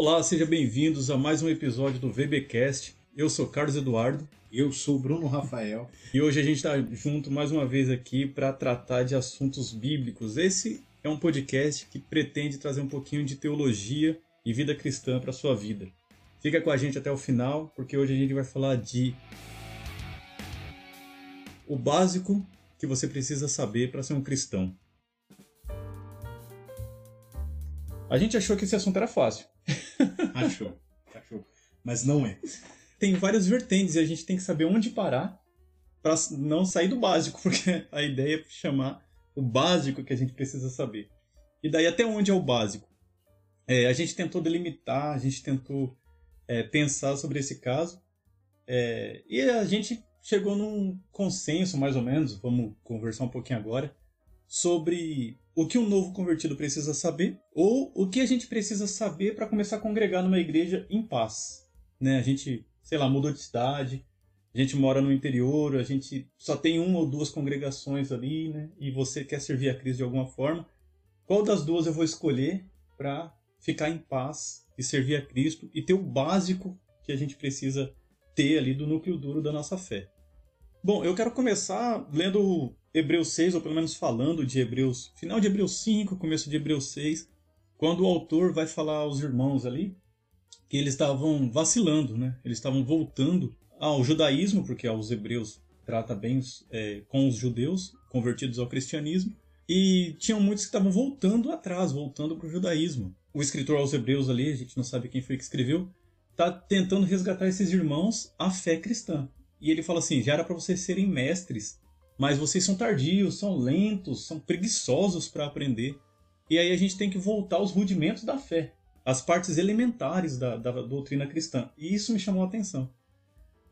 Olá, sejam bem-vindos a mais um episódio do VBcast. Eu sou Carlos Eduardo. Eu sou Bruno Rafael. E hoje a gente está junto mais uma vez aqui para tratar de assuntos bíblicos. Esse é um podcast que pretende trazer um pouquinho de teologia e vida cristã para sua vida. Fica com a gente até o final, porque hoje a gente vai falar de o básico que você precisa saber para ser um cristão. A gente achou que esse assunto era fácil. Achou, achou. Mas não é. Tem várias vertentes e a gente tem que saber onde parar para não sair do básico, porque a ideia é chamar o básico que a gente precisa saber. E daí até onde é o básico? É, a gente tentou delimitar, a gente tentou é, pensar sobre esse caso é, e a gente chegou num consenso, mais ou menos, vamos conversar um pouquinho agora, sobre o que um novo convertido precisa saber ou o que a gente precisa saber para começar a congregar numa igreja em paz. Né? A gente, sei lá, mudou de cidade, a gente mora no interior, a gente só tem uma ou duas congregações ali, né? E você quer servir a Cristo de alguma forma. Qual das duas eu vou escolher para ficar em paz e servir a Cristo e ter o básico que a gente precisa ter ali do núcleo duro da nossa fé? Bom, eu quero começar lendo Hebreus 6, ou pelo menos falando de Hebreus, final de Hebreus 5, começo de Hebreus 6, quando o autor vai falar aos irmãos ali que eles estavam vacilando, né? Eles estavam voltando ao judaísmo, porque aos hebreus trata bem é, com os judeus convertidos ao cristianismo, e tinham muitos que estavam voltando atrás, voltando para o judaísmo. O escritor aos hebreus ali, a gente não sabe quem foi que escreveu, está tentando resgatar esses irmãos à fé cristã. E ele fala assim: já era para vocês serem mestres mas vocês são tardios, são lentos, são preguiçosos para aprender. E aí a gente tem que voltar aos rudimentos da fé, às partes elementares da, da doutrina cristã. E isso me chamou a atenção.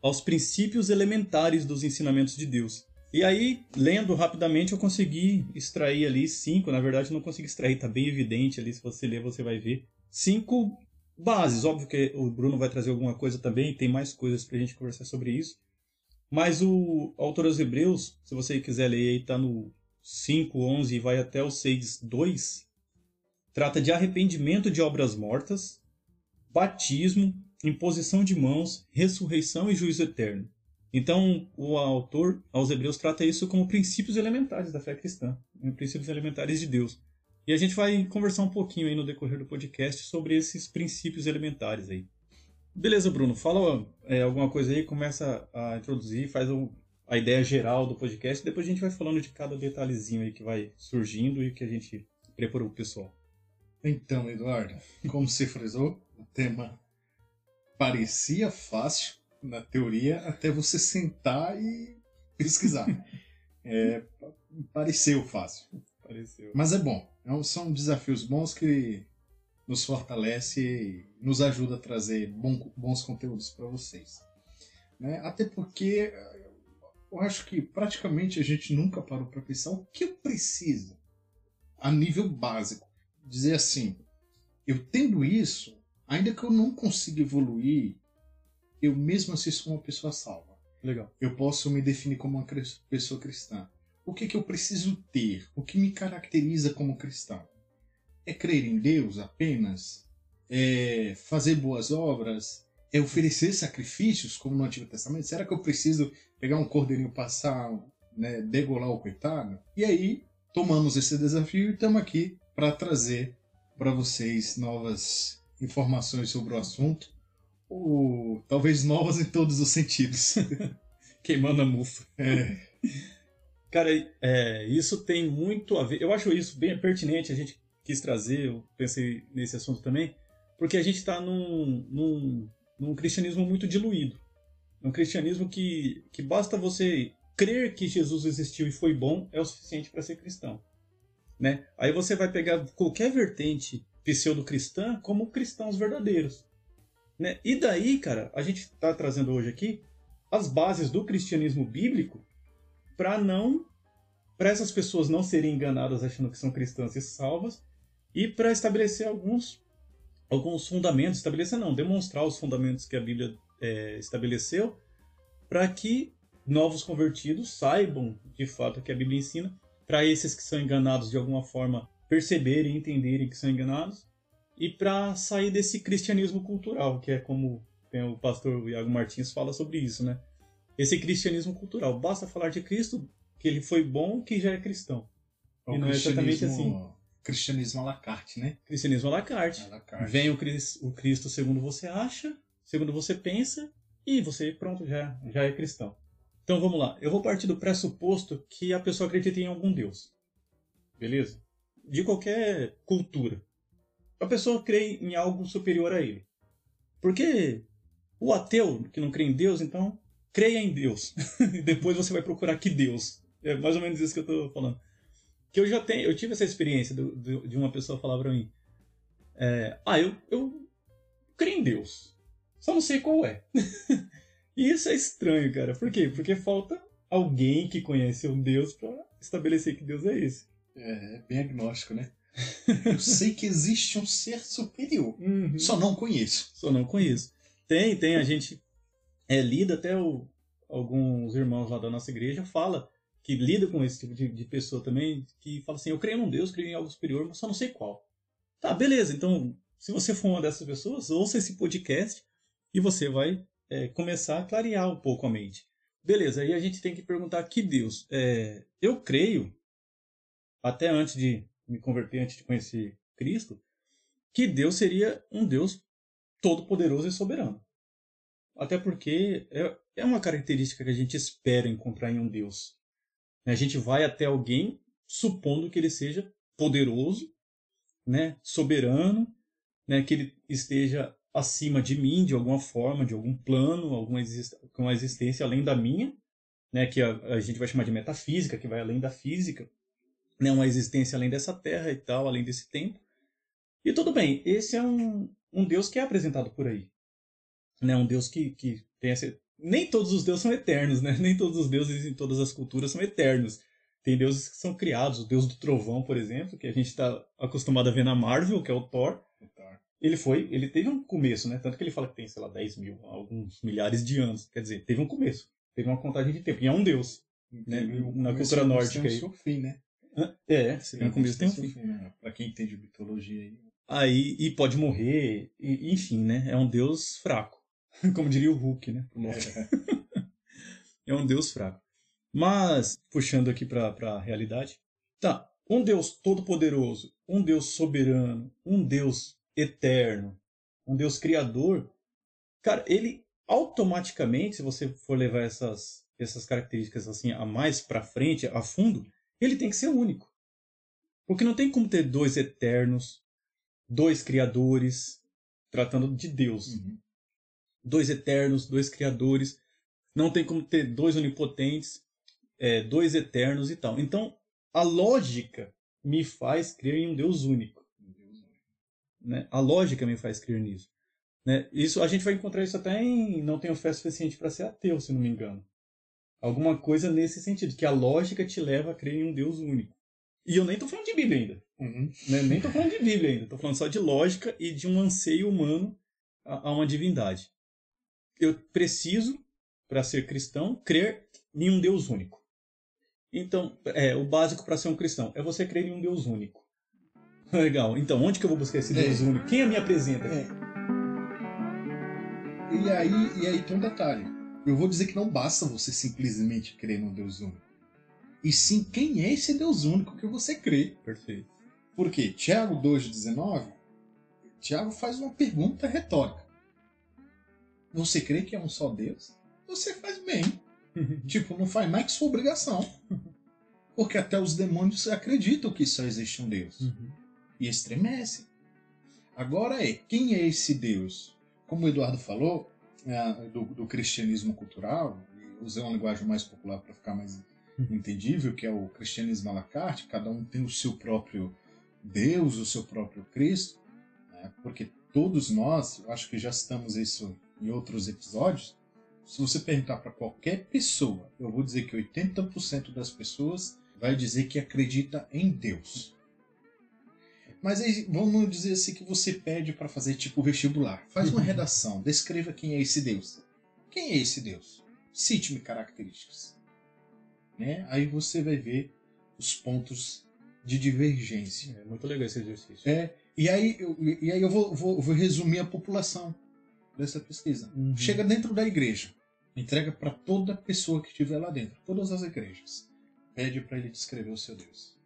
Aos princípios elementares dos ensinamentos de Deus. E aí, lendo rapidamente, eu consegui extrair ali cinco. Na verdade, não consegui extrair, está bem evidente ali. Se você ler, você vai ver. Cinco bases. Óbvio que o Bruno vai trazer alguma coisa também, tem mais coisas para a gente conversar sobre isso. Mas o autor aos Hebreus, se você quiser ler está no 5, 11 e vai até o 6, 2, trata de arrependimento de obras mortas, batismo, imposição de mãos, ressurreição e juízo eterno. Então, o autor aos Hebreus trata isso como princípios elementares da fé cristã, princípios elementares de Deus. E a gente vai conversar um pouquinho aí no decorrer do podcast sobre esses princípios elementares aí. Beleza, Bruno. Fala é, alguma coisa aí, começa a introduzir, faz o, a ideia geral do podcast, depois a gente vai falando de cada detalhezinho aí que vai surgindo e que a gente preparou o pessoal. Então, Eduardo, como você frisou, o tema parecia fácil na teoria até você sentar e pesquisar. é, pareceu fácil. Pareceu. Mas é bom. É são desafios bons que nos fortalece e nos ajuda a trazer bom, bons conteúdos para vocês. Né? Até porque eu acho que praticamente a gente nunca parou para pensar o que eu preciso a nível básico. Dizer assim, eu tendo isso, ainda que eu não consiga evoluir, eu mesmo assim sou uma pessoa salva. Legal. Eu posso me definir como uma pessoa cristã. O que, que eu preciso ter? O que me caracteriza como cristão? É crer em Deus apenas? É fazer boas obras? É oferecer sacrifícios, como no Antigo Testamento? Será que eu preciso pegar um cordeirinho, passar, né, degolar o coitado? E aí, tomamos esse desafio e estamos aqui para trazer para vocês novas informações sobre o assunto, ou talvez novas em todos os sentidos. Queimando a mufa. É. Cara, é, isso tem muito a ver. Eu acho isso bem pertinente a gente quis trazer, eu pensei nesse assunto também, porque a gente está num, num, num, cristianismo muito diluído. Um cristianismo que, que basta você crer que Jesus existiu e foi bom é o suficiente para ser cristão. Né? Aí você vai pegar qualquer vertente pseudo-cristã como cristãos verdadeiros. Né? E daí, cara, a gente está trazendo hoje aqui as bases do cristianismo bíblico para não para essas pessoas não serem enganadas achando que são cristãs e salvas e para estabelecer alguns, alguns fundamentos, estabelecer não, demonstrar os fundamentos que a Bíblia é, estabeleceu, para que novos convertidos saibam de fato o que a Bíblia ensina, para esses que são enganados de alguma forma perceberem e entenderem que são enganados, e para sair desse cristianismo cultural, que é como o pastor Iago Martins fala sobre isso, né? Esse cristianismo cultural. Basta falar de Cristo, que ele foi bom, que já é cristão. O e não é exatamente assim. Cristianismo à la carte, né? Cristianismo à la carte. À la carte. Vem o, Cris- o Cristo segundo você acha, segundo você pensa, e você, pronto, já, já é cristão. Então vamos lá. Eu vou partir do pressuposto que a pessoa acredita em algum Deus. Beleza? De qualquer cultura. A pessoa crê em algo superior a ele. Porque o ateu, que não crê em Deus, então, creia em Deus. e depois você vai procurar que Deus. É mais ou menos isso que eu tô falando. Que eu já tenho, eu tive essa experiência do- do- de uma pessoa falar pra mim. é, ah, eu, eu creio em Deus. Só não sei qual é. e isso é estranho, cara. Por quê? Porque falta alguém que conhece um Deus pra estabelecer que Deus é esse. É, bem agnóstico, né? Eu sei que existe um ser superior. Só, Só não conheço. só não conheço. Tem, tem. A gente é, lida até o, alguns irmãos lá da nossa igreja fala que lida com esse tipo de, de pessoa também, que fala assim, eu creio num Deus, creio em algo superior, mas só não sei qual. Tá, beleza. Então, se você for uma dessas pessoas, ouça esse podcast e você vai é, começar a clarear um pouco a mente. Beleza, aí a gente tem que perguntar que Deus. É, eu creio, até antes de me converter, antes de conhecer Cristo, que Deus seria um Deus todo-poderoso e soberano. Até porque é, é uma característica que a gente espera encontrar em um Deus. A gente vai até alguém supondo que ele seja poderoso, né, soberano, né, que ele esteja acima de mim de alguma forma, de algum plano, alguma exist uma existência além da minha, né, que a, a gente vai chamar de metafísica, que vai além da física, né, uma existência além dessa terra e tal, além desse tempo. E tudo bem, esse é um, um Deus que é apresentado por aí. Né, um Deus que, que tem essa... Nem todos os deuses são eternos, né? Nem todos os deuses em todas as culturas são eternos. Tem deuses que são criados, o deus do trovão, por exemplo, que a gente está acostumado a ver na Marvel, que é o Thor. Ele foi, ele teve um começo, né? Tanto que ele fala que tem, sei lá, 10 mil, alguns milhares de anos. Quer dizer, teve um começo. Teve uma contagem de tempo. E é um deus. Né, na cultura nórdica Tem o seu fim, né? É, se tem um começo, tem um fim. né? Pra quem entende mitologia aí. Aí, e pode morrer, e- enfim, né? É um deus fraco. Como diria o Hulk, né? Loki. É um deus fraco. Mas, puxando aqui pra, pra realidade, tá. Um deus todo-poderoso, um deus soberano, um deus eterno, um deus criador, cara, ele automaticamente, se você for levar essas, essas características assim a mais pra frente, a fundo, ele tem que ser único. Porque não tem como ter dois eternos, dois criadores, tratando de Deus Uhum. Dois eternos, dois criadores. Não tem como ter dois onipotentes, é, dois eternos e tal. Então, a lógica me faz crer em um Deus único. Né? A lógica me faz crer nisso. Né? Isso a gente vai encontrar isso até em Não Tenho Fé Suficiente para Ser Ateu, se não me engano. Alguma coisa nesse sentido, que a lógica te leva a crer em um Deus único. E eu nem tô falando de Bíblia ainda. Uhum. Né? Nem tô falando de Bíblia ainda. Tô falando só de lógica e de um anseio humano a, a uma divindade. Eu preciso, para ser cristão, crer em um Deus único. Então, é, o básico para ser um cristão é você crer em um Deus único. Legal. Então, onde que eu vou buscar esse É. Deus único? Quem me apresenta? É. E aí, e aí tem um detalhe. Eu vou dizer que não basta você simplesmente crer num Deus único. E sim, quem é esse Deus único que você crê? Perfeito. Por quê? Tiago 2,19, Tiago faz uma pergunta retórica. Você crê que é um só Deus? Você faz bem. Tipo, não faz mais que sua obrigação. Porque até os demônios acreditam que só existe um Deus. Uhum. E estremecem. Agora é, quem é esse Deus? Como o Eduardo falou, ah, do, do cristianismo cultural, usei uma linguagem mais popular para ficar mais entendível, que é o cristianismo à la carte, cada um tem o seu próprio Deus, o seu próprio Cristo, né? porque todos nós, eu acho que já citamos isso em outros episódios, se você perguntar para qualquer pessoa, eu vou dizer que 80% das pessoas vai dizer que acredita em Deus. Mas aí, vamos dizer assim que você pede para fazer tipo vestibular. Faz uma redação, descreva quem é esse Deus. Quem é esse Deus? Cite-me características. Né? Aí você vai ver os pontos de divergência. É muito legal esse exercício. É, E aí, eu, e aí eu vou, vou, vou resumir a população dessa pesquisa. Uhum. Chega dentro da igreja, entrega para toda pessoa que estiver lá dentro, todas as igrejas. Pede para ele descrever o seu Deus.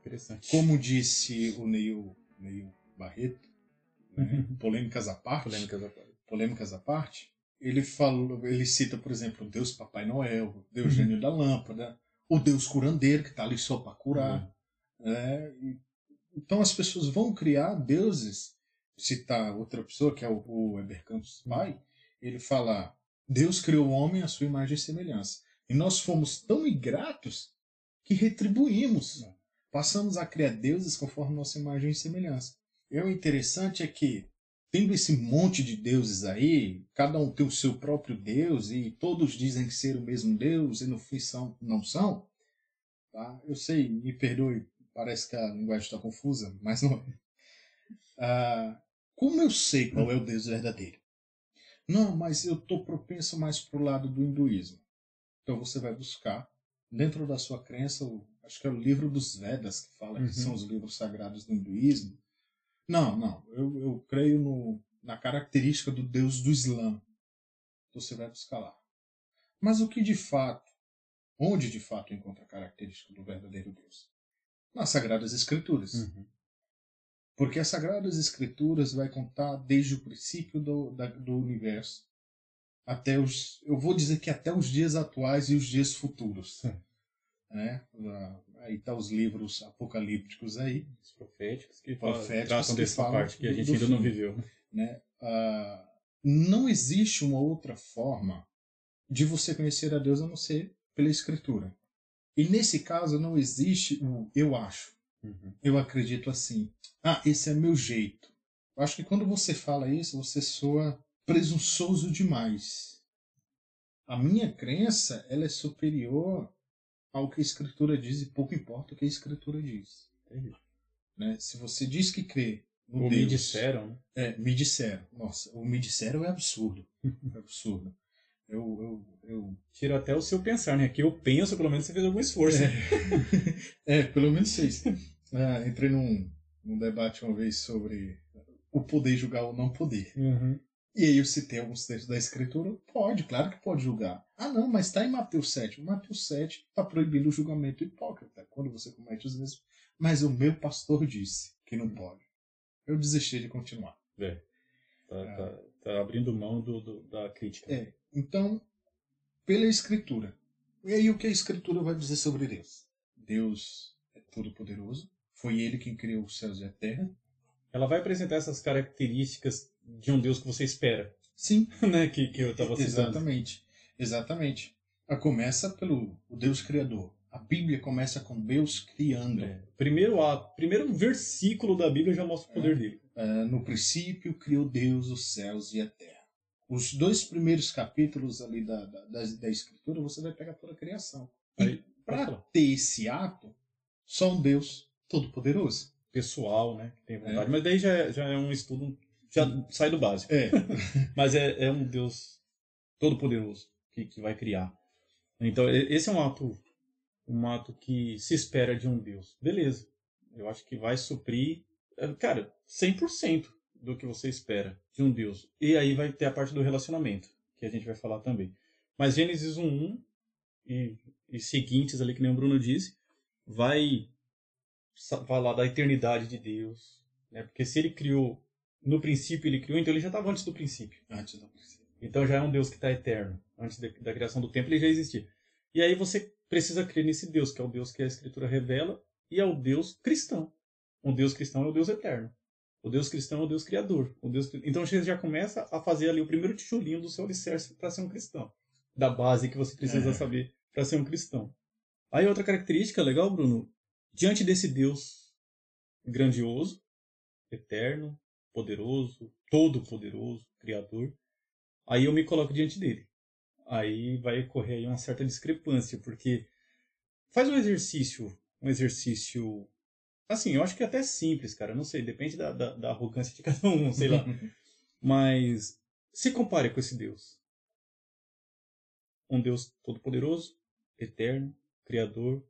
Interessante. Como disse o Neil, Neil Barreto, né, Uhum. polêmicas à parte, Polêmicas à parte. polêmicas à parte, ele falou, ele cita, por exemplo, o Deus Papai Noel, o Deus Uhum. Gênio da Lâmpada, o Deus curandeiro que está ali só para curar. Uhum. né? Então as pessoas vão criar deuses. Citar outra pessoa, que é o, o Heber Campos Pai, ele fala: Deus criou o homem à sua imagem e semelhança. E nós fomos tão ingratos que retribuímos. Passamos a criar deuses conforme nossa imagem e semelhança. E o interessante é que, tendo esse monte de deuses aí, cada um tem o seu próprio Deus, e todos dizem que ser o mesmo Deus, e no fim são, não são, tá? Eu sei, me perdoe, parece que a linguagem está confusa, mas não é. Ah, como eu sei qual é o Deus verdadeiro? Não, mas eu estou propenso mais para o lado do hinduísmo. Então você vai buscar, dentro da sua crença, o, acho que é o livro dos Vedas, que fala Uhum. que são os livros sagrados do hinduísmo. Não, não, eu, eu creio no, na característica do Deus do Islã. Você vai buscar lá. Mas o que de fato, onde de fato encontra a característica do verdadeiro Deus? Nas Sagradas Escrituras. Uhum. Porque as Sagradas Escrituras vai contar desde o princípio do, da- do universo até os, eu vou dizer que até os dias atuais e os dias futuros. Né? Ah, Aí tá os livros apocalípticos aí, Os proféticos que Proféticos tratam que dessa parte que a gente ainda não fim. viveu. né? Ah, não existe uma outra forma de você conhecer a Deus a não ser pela Escritura. E nesse caso não existe o eu acho. Uhum. Eu acredito assim. Ah, esse é meu jeito. Eu acho que quando você fala isso, você soa presunçoso demais. A minha crença, ela é superior ao que a escritura diz e pouco importa o que a escritura diz, Entendi. né? Se você diz que crê no Ou Deus, me disseram, né? é, me disseram. Nossa, o me disseram é absurdo. É absurdo. Eu, eu, eu Tira até o seu pensar, né? Que eu penso, pelo menos você fez algum esforço. É, pelo menos seis. Ah, entrei num, num debate uma vez sobre o poder julgar ou não poder. Uhum. E aí eu citei alguns textos da escritura. Pode, claro que pode julgar. Ah, não, mas está em Mateus 7. Mateus 7 está proibindo o julgamento hipócrita quando você comete os mesmos. Mas o meu pastor disse que não pode. Eu desisti de continuar. É. Tá, tá- tá abrindo mão do, do- da crítica. É, então, pela escritura. E aí o que a escritura vai dizer sobre Deus? Deus é todo-poderoso. Foi ele quem criou os céus e a terra. Ela vai apresentar essas características de um Deus que você espera, Sim, né? Que, que eu estava citando. Exatamente. Exatamente. A começa pelo o Deus Criador. A Bíblia começa com Deus criando. É. Primeiro ato, primeiro versículo da Bíblia já mostra o poder dele. Ah, no princípio criou Deus os céus e a terra. Os dois primeiros capítulos ali da, da, da, da Escritura você vai pegar toda a criação. Para ter esse ato, só um Deus todo-poderoso. pessoal, né? Que tem vontade. É. Mas daí já, é- já é um estudo, já sai do básico. É. Mas é, é um Deus todo-poderoso que, que vai criar. Então, esse é um ato, um ato que se espera de um Deus. Beleza. Eu acho que vai suprir, é, cara, 100% do que você espera de um Deus. E aí vai ter a parte do relacionamento, que a gente vai falar também. Mas Gênesis 1.1 e, e seguintes ali, que nem o Bruno disse, vai falar da eternidade de Deus. Né? Porque se ele criou, no princípio ele criou, então ele já estava antes do princípio. Antes do princípio. Então já é um Deus que está eterno. Antes da, da criação do tempo ele já existia. E aí você precisa crer nesse Deus, que é o Deus que a Escritura revela, e é o Deus cristão. O Deus cristão é o Deus eterno. O Deus cristão é o Deus criador. O Deus... Então você já começa a fazer ali o primeiro tijolinho do seu alicerce para ser um cristão. Da base que você precisa É. saber para ser um cristão. Aí outra característica legal, Bruno, diante desse Deus grandioso, eterno, poderoso, todo-poderoso, criador, aí eu me coloco diante dele. Aí vai ocorrer aí uma certa discrepância, porque faz um exercício, um exercício, assim, eu acho que é até simples, cara, não sei, depende da, da, da arrogância de cada um, sei lá, mas se compare com esse Deus. Um Deus todo-poderoso, eterno, criador,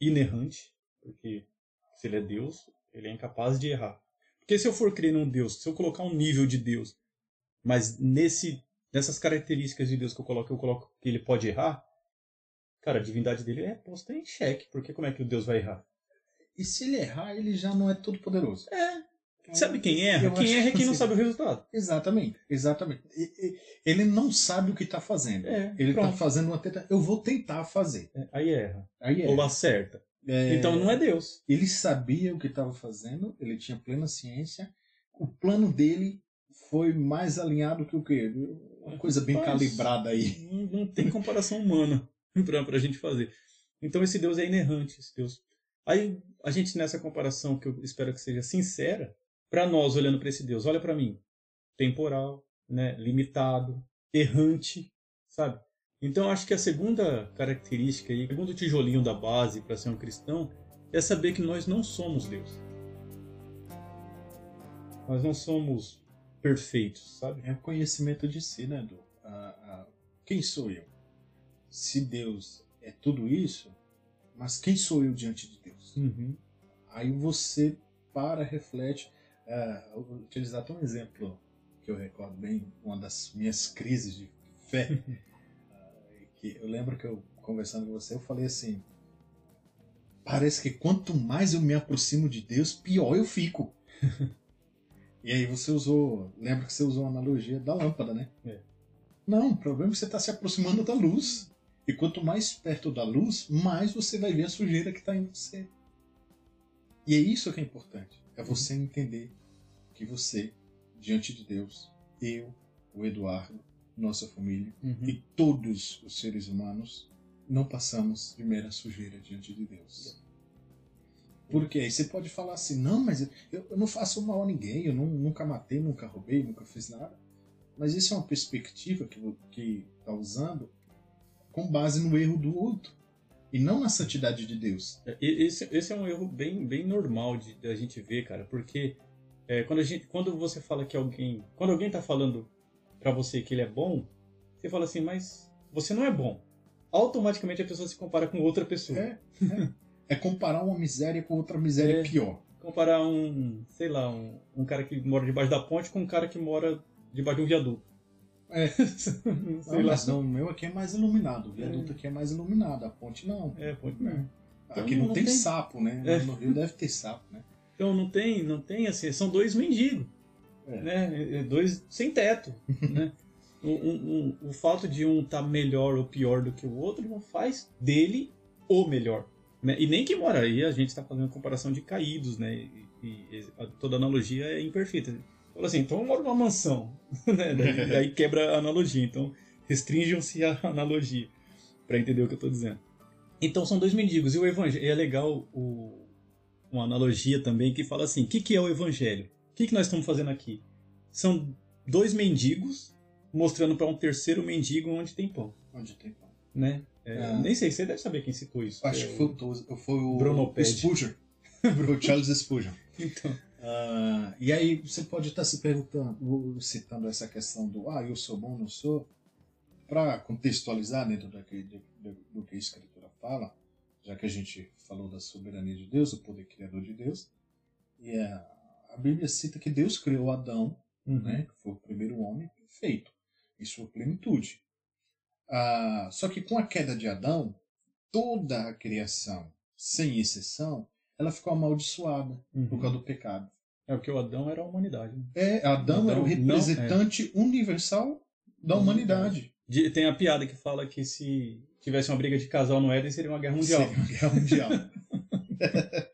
inerrante, porque se ele é Deus, ele é incapaz de errar. Porque se eu for crer num Deus, se eu colocar um nível de Deus, mas nesse nessas características de Deus que eu coloco, eu coloco que ele pode errar, cara, a divindade dele é posta em xeque, porque como é que o Deus vai errar? E se ele errar, ele já não é todo poderoso. É. Sabe quem erra? Quem erra é quem não sabe o resultado. Exatamente, exatamente. Ele não sabe o que está fazendo. É, ele está fazendo uma tentativa. Eu vou tentar fazer. É, aí erra. Aí erra. Ou acerta. É... Então não é Deus. Ele sabia o que estava fazendo, ele tinha plena ciência. O plano dele foi mais alinhado que o quê? Uma coisa bem Mas, calibrada aí. Não, não tem comparação humana para a gente fazer. Então esse Deus é inerrante, esse Deus. Aí a gente nessa comparação que eu espero que seja sincera, para nós olhando para esse Deus, olha para mim, temporal, né, limitado, errante, sabe? Então acho que a segunda característica aí, o segundo tijolinho da base para ser um cristão é saber que nós não somos Deus. Nós não somos perfeitos, sabe? É o conhecimento de si, né, Edu? quem sou eu? Se Deus é tudo isso, mas quem sou eu diante de Deus? Uhum. Aí você para, reflete. Uh, vou utilizar até um exemplo que eu recordo bem, uma das minhas crises de fé. que eu lembro que eu, conversando com você, eu falei assim: parece que quanto mais eu me aproximo de Deus, pior eu fico. e aí você usou, lembra que você usou a analogia da lâmpada, né? É. Não, o problema é que você está se aproximando da luz. E quanto mais perto da luz, mais você vai ver a sujeira que está em você. E é isso que é importante. É você entender que você, diante de Deus, eu, o Eduardo, nossa família uhum. e todos os seres humanos, não passamos de mera sujeira diante de Deus. Porque aí você pode falar assim, não, mas eu, eu não faço mal a ninguém, eu não, nunca matei, nunca roubei, nunca fiz nada. Mas isso é uma perspectiva que está usando com base no erro do outro e não na santidade de Deus. É, esse, esse é um erro bem, bem normal de, de a gente ver, cara, porque é, quando, a gente, quando você fala que alguém. Quando alguém tá falando para você que ele é bom, você fala assim, mas você não é bom. Automaticamente a pessoa se compara com outra pessoa. É, é. é comparar uma miséria com outra miséria é, pior. Comparar um, sei lá, um, um cara que mora debaixo da ponte com um cara que mora debaixo de um viaduto. É. Sei lá. Não, o meu aqui é mais iluminado. O viaduto é. aqui é mais iluminado. A ponte não. É, a ponte não. Então, aqui não, não tem, tem, sapo, né? É. No Rio deve ter sapo, né? Então não tem, não tem assim, são dois mendigos. É. Né? É, dois sem teto. né? Um, um, um, o fato de um estar tá melhor ou pior do que o outro não faz dele o melhor. Né? E nem que mora aí, a gente está fazendo comparação de caídos, né? E, e, toda analogia é imperfeita. Fala assim, então eu moro numa mansão. né? daí, daí quebra a analogia. Então restringam-se a analogia para entender o que eu estou dizendo. Então são dois mendigos. E o evangelho. é legal o, uma analogia também que fala assim: o que, que é o evangelho? O que, que nós estamos fazendo aqui? São dois mendigos mostrando para um terceiro mendigo onde tem pão. Onde tem pão. Né? É, ah. Nem sei, você deve saber quem citou isso. Acho é, que foi, foi o Bruno Spurgeon. o Charles Spurgeon. Então. Uh, e aí você pode estar se perguntando, citando essa questão do ah, eu sou bom, não sou, para contextualizar dentro daquele, do, do, que a Escritura fala, já que a gente falou da soberania de Deus, o poder criador de Deus, e a, a Bíblia cita que Deus criou Adão, uhum. né, que foi o primeiro homem perfeito, em sua plenitude. Uh, só que com a queda de Adão, toda a criação, sem exceção, ela ficou amaldiçoada uhum. por causa do pecado. É porque o Adão era a humanidade. Né? É, Adão, Adão, era o representante não, é. universal da humanidade. Tem a piada que fala que se tivesse uma briga de casal no Éden seria uma guerra mundial. Seria uma guerra mundial.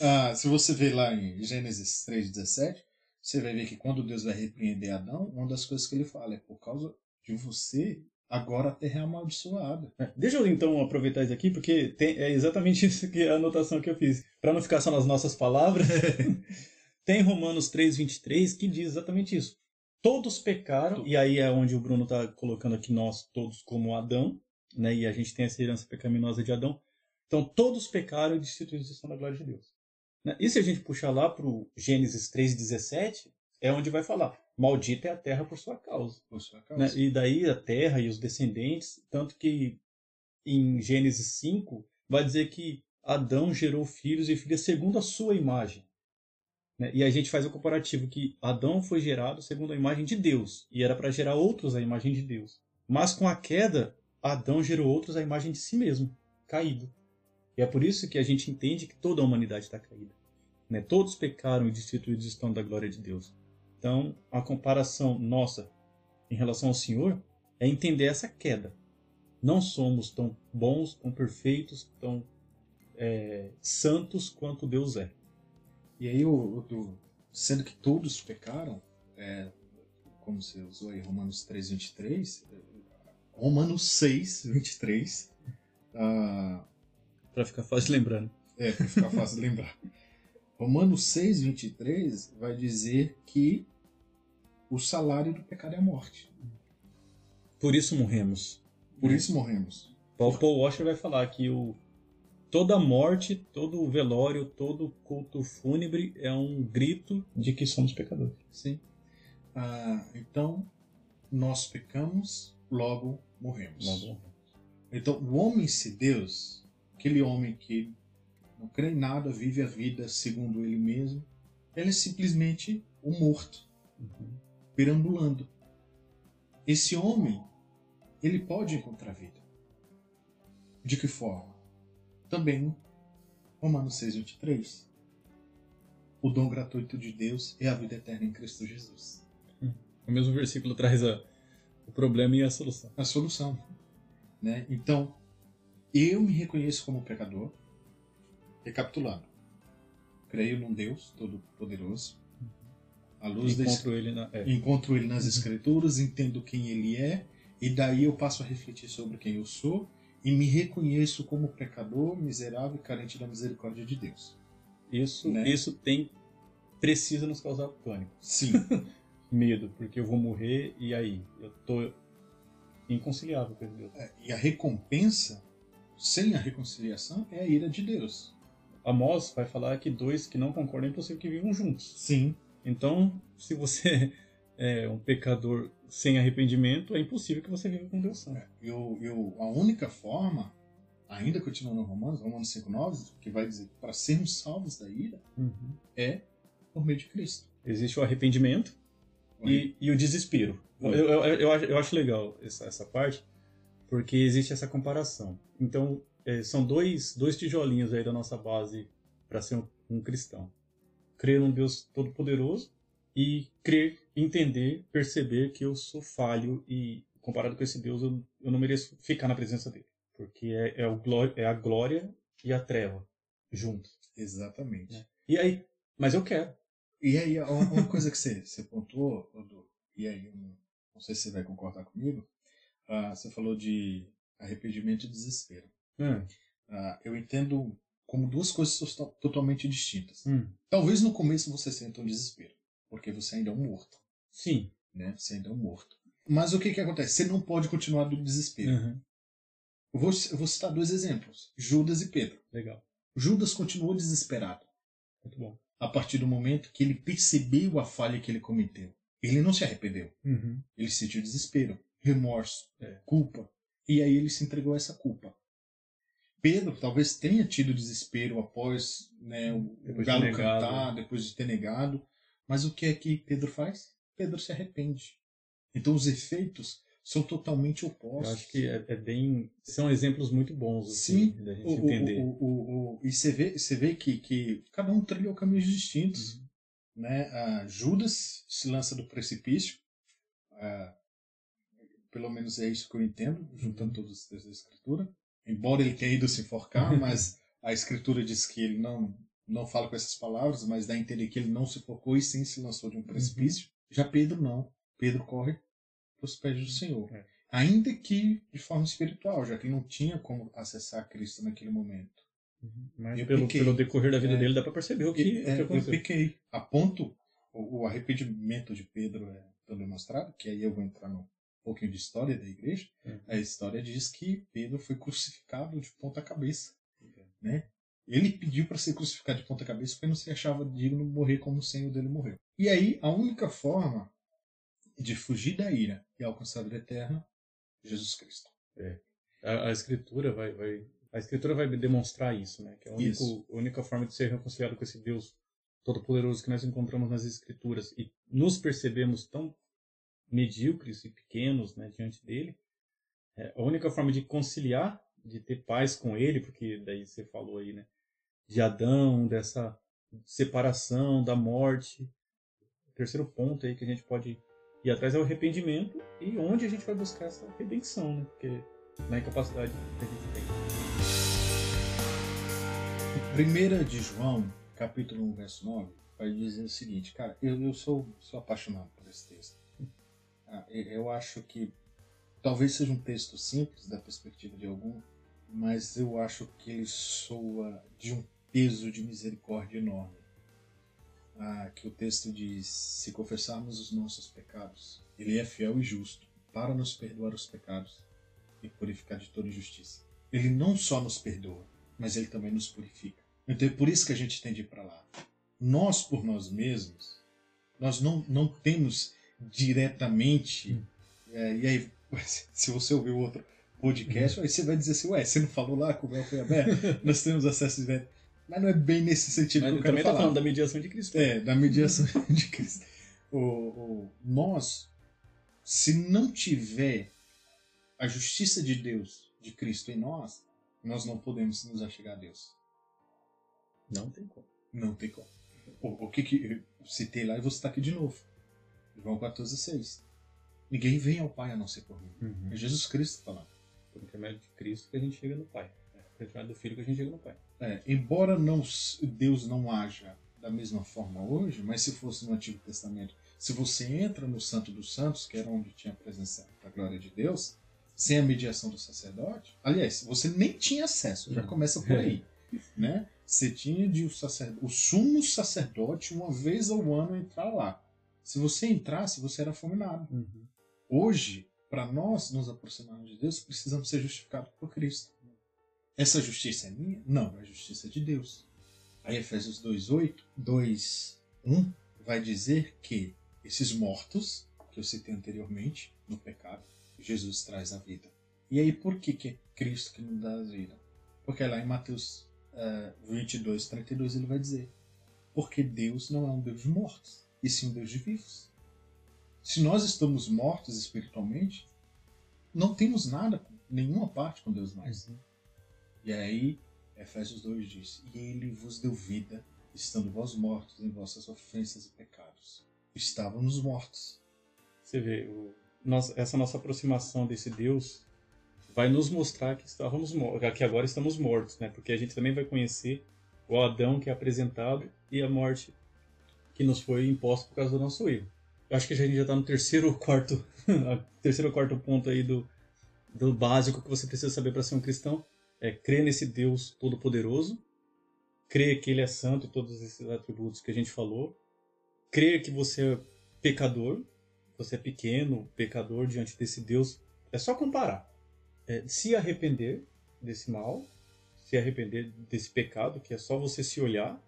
ah, se você ver lá em Gênesis 3,17, você vai ver que quando Deus vai repreender Adão, uma das coisas que ele fala é por causa de você Agora a terra é amaldiçoada. É, deixa eu então aproveitar isso aqui, porque tem, é exatamente isso que é a anotação que eu fiz. Para não ficar só nas nossas palavras, tem Romanos 3,23 que diz exatamente isso. Todos pecaram, e aí é onde o Bruno está colocando aqui nós todos como Adão, né? e a gente tem essa herança pecaminosa de Adão. Então todos pecaram e destituídos estão da glória de Deus. Né? E se a gente puxar lá para o Gênesis 3,17, é onde vai falar maldita é a terra por sua causa. Por sua causa. Né? E daí a terra e os descendentes, tanto que em Gênesis 5 vai dizer que Adão gerou filhos e filhas segundo a sua imagem. Né? E a gente faz o comparativo que Adão foi gerado segundo a imagem de Deus e era para gerar outros à imagem de Deus. Mas com a queda, Adão gerou outros à imagem de si mesmo, caído. E é por isso que a gente entende que toda a humanidade está caída. Né? Todos pecaram e destituídos estão da glória de Deus. Então, a comparação nossa em relação ao Senhor é entender essa queda. Não somos tão bons, tão perfeitos, tão é, santos quanto Deus é. E aí, o, sendo que todos pecaram, é, como você usou aí, Romanos 3, 23, é, Romanos 6, 23. Uh, para ficar fácil lembrando. É, para ficar fácil lembrar. Romanos 6, 23 vai dizer que o salário do pecado é a morte. Por isso morremos. Por isso morremos. Paul, Paul Washer vai falar que o, toda morte, todo velório, todo culto fúnebre é um grito de que somos pecadores. Sim. Ah, então, nós pecamos, logo morremos. Logo morremos. Então, o homem-se Deus, aquele homem que não crê em nada, vive a vida segundo ele mesmo, ele é simplesmente o morto, uhum. perambulando. Esse homem, ele pode encontrar vida. De que forma? Também, Romanos 6,23. O dom gratuito de Deus é a vida eterna em Cristo Jesus. O mesmo versículo traz a, o problema e a solução. A solução. Né? Então, eu me reconheço como pecador, recapitulando. Creio num Deus Todo-Poderoso. À luz encontro, ele na, é. encontro ele nas Escrituras, entendo quem ele é, e daí eu passo a refletir sobre quem eu sou e me reconheço como pecador, miserável e carente da misericórdia de Deus. Isso, né? isso tem precisa nos causar pânico. Sim. Medo, porque eu vou morrer e aí eu tô inconciliável com Deus. É, e a recompensa sem a reconciliação é a ira de Deus. Amós vai falar que dois que não concordam é impossível que vivam juntos. Sim. Então, se você é um pecador sem arrependimento, é impossível que você viva com Deus Santo. É, eu, eu, a única forma, ainda continuando no Romanos, Romanos 5,9, que vai dizer para sermos salvos da ira, uhum. é por meio de Cristo. Existe o arrependimento e, e, o desespero. Eu, eu, eu, acho, eu acho legal essa, essa parte, porque existe essa comparação. Então, é, são dois, dois tijolinhos aí da nossa base para ser um, um cristão. Crer num Deus todo-poderoso e crer, entender, perceber que eu sou falho e comparado com esse Deus eu, eu não mereço ficar na presença dele, porque é, é, glória, é a glória e a treva juntos. Exatamente. Né? E aí, mas eu quero. E aí, uma coisa que você, você pontuou, e aí, não sei se você vai concordar comigo, uh, você falou de arrependimento e desespero. Hum. Uh, eu entendo como duas coisas totalmente distintas. Hum. Talvez no começo você sinta um desespero porque você ainda é um morto. Sim. Né? Você ainda é um morto. Mas o que, que acontece? Você não pode continuar do desespero. Uhum. Eu, vou, eu vou citar dois exemplos: Judas e Pedro. Legal. Judas continuou desesperado. Muito bom. A partir do momento que ele percebeu a falha que ele cometeu. Ele não se arrependeu. Uhum. Ele sentiu desespero, remorso, é. culpa. E aí ele se entregou a essa culpa. Pedro talvez tenha tido desespero após né, o depois galo de cantar, depois de ter negado. Mas o que é que Pedro faz? Pedro se arrepende. Então os efeitos são totalmente opostos. Eu acho que é, é bem. São exemplos muito bons assim, Sim, da gente o, entender. O, e você vê, você vê que, que cada um trilhou caminhos distintos. Uhum. Né? Ah, Judas se lança do precipício. Ah, pelo menos é isso que eu entendo, juntando uhum. todos os textos da escritura. Embora ele tenha ido se enforcar, mas a escritura diz que ele não não fala com essas palavras, mas dá a entender que ele não se focou e sim se lançou de um precipício. Uhum. Já Pedro não. Pedro corre para os pés do Senhor. É. Ainda que de forma espiritual, já que ele não tinha como acessar Cristo naquele momento. Uhum. Mas eu pelo, pelo decorrer da vida é, dele dá para perceber o que, é, o que aconteceu. Eu pequei. A ponto, o, o arrependimento de Pedro é tão demonstrado, que aí eu vou entrar no pouquinho de história da igreja. É. A história diz que Pedro foi crucificado de ponta cabeça. Né? Ele pediu para ser crucificado de ponta cabeça porque não se achava digno morrer como o Senhor dele morreu. E aí, a única forma de fugir da ira e alcançar a vida eterna, Jesus Cristo. É. A, a, escritura vai, vai, a escritura vai demonstrar isso, né? Que é a, único, a única forma de ser reconciliado com esse Deus todo-poderoso que nós encontramos nas Escrituras e nos percebemos tão medíocres e pequenos né, diante dele, é, a única forma de conciliar, de ter paz com ele, porque daí você falou aí, né, de Adão, dessa separação, da morte. O terceiro ponto aí que a gente pode ir atrás é o arrependimento e onde a gente vai buscar essa redenção, né, porque na incapacidade que a gente tem. Primeira de João, capítulo 1, verso 9, vai dizer o seguinte, cara, eu, eu sou, sou apaixonado por esse texto. Ah, eu acho que talvez seja um texto simples da perspectiva de algum, mas eu acho que ele soa de um peso de misericórdia enorme. Ah, que o texto diz: se confessarmos os nossos pecados, ele é fiel e justo para nos perdoar os pecados e purificar de toda injustiça. Ele não só nos perdoa, mas ele também nos purifica. Então é por isso que a gente tem de ir para lá. Nós, por nós mesmos, nós não, não temos diretamente. É, e aí, se você ouvir outro podcast, aí você vai dizer assim: ué, você não falou lá que o véu foi aberto? nós temos acesso direto. Mas não é bem nesse sentido Mas que eu quero também falar. falando da mediação de Cristo. É, da mediação de Cristo. O, o, nós, se não tiver a justiça de Deus, de Cristo em nós, nós não podemos nos achegar a Deus. Não tem como. Não tem como. O, o que, que eu citei lá e vou citar aqui de novo. João 14, 6. Ninguém vem ao Pai a não ser por mim. Uhum. É Jesus Cristo falando. Por intermédio de Cristo que a gente chega no Pai. É por intermédio do Filho que a gente chega no Pai. É, embora não, Deus não haja da mesma forma hoje, mas se fosse no Antigo Testamento, se você entra no Santo dos Santos, que era onde tinha a presença da glória de Deus, sem a mediação do sacerdote, aliás, você nem tinha acesso, já começa por aí, né? Você tinha de o, sacerdote, o sumo sacerdote uma vez ao ano entrar lá. Se você entrasse, você era fulminado. Uhum. Hoje, para nós nos aproximarmos de Deus, precisamos ser justificados por Cristo. Essa justiça é minha? Não, é a justiça de Deus. Aí Efésios 2:8, 2:1 vai dizer que esses mortos que eu citei anteriormente no pecado, Jesus traz a vida. E aí por que que é Cristo que nos dá a vida? Porque lá em Mateus uh, 22, 32 ele vai dizer: porque Deus não é um Deus de mortos, e sim um Deus de vivos. Se nós estamos mortos espiritualmente, não temos nada, nenhuma parte com Deus mais. Uhum. E aí, Efésios 2 diz: E ele vos deu vida, estando vós mortos em vossas ofensas e pecados. Estávamos mortos. Você vê, o, essa nossa aproximação desse Deus vai nos mostrar que estávamos que agora estamos mortos, né? Porque a gente também vai conhecer o Adão que é apresentado e a morte que nos foi imposta por causa do nosso erro. Eu acho que a gente já está no terceiro ou quarto, terceiro ou quarto ponto aí do, do básico que você precisa saber para ser um cristão é crer nesse Deus todo-poderoso, crer que Ele é santo, todos esses atributos que a gente falou, crer que você é pecador, você é pequeno, pecador diante desse Deus. É só comparar. É, se arrepender desse mal, se arrepender desse pecado, que é só você se olhar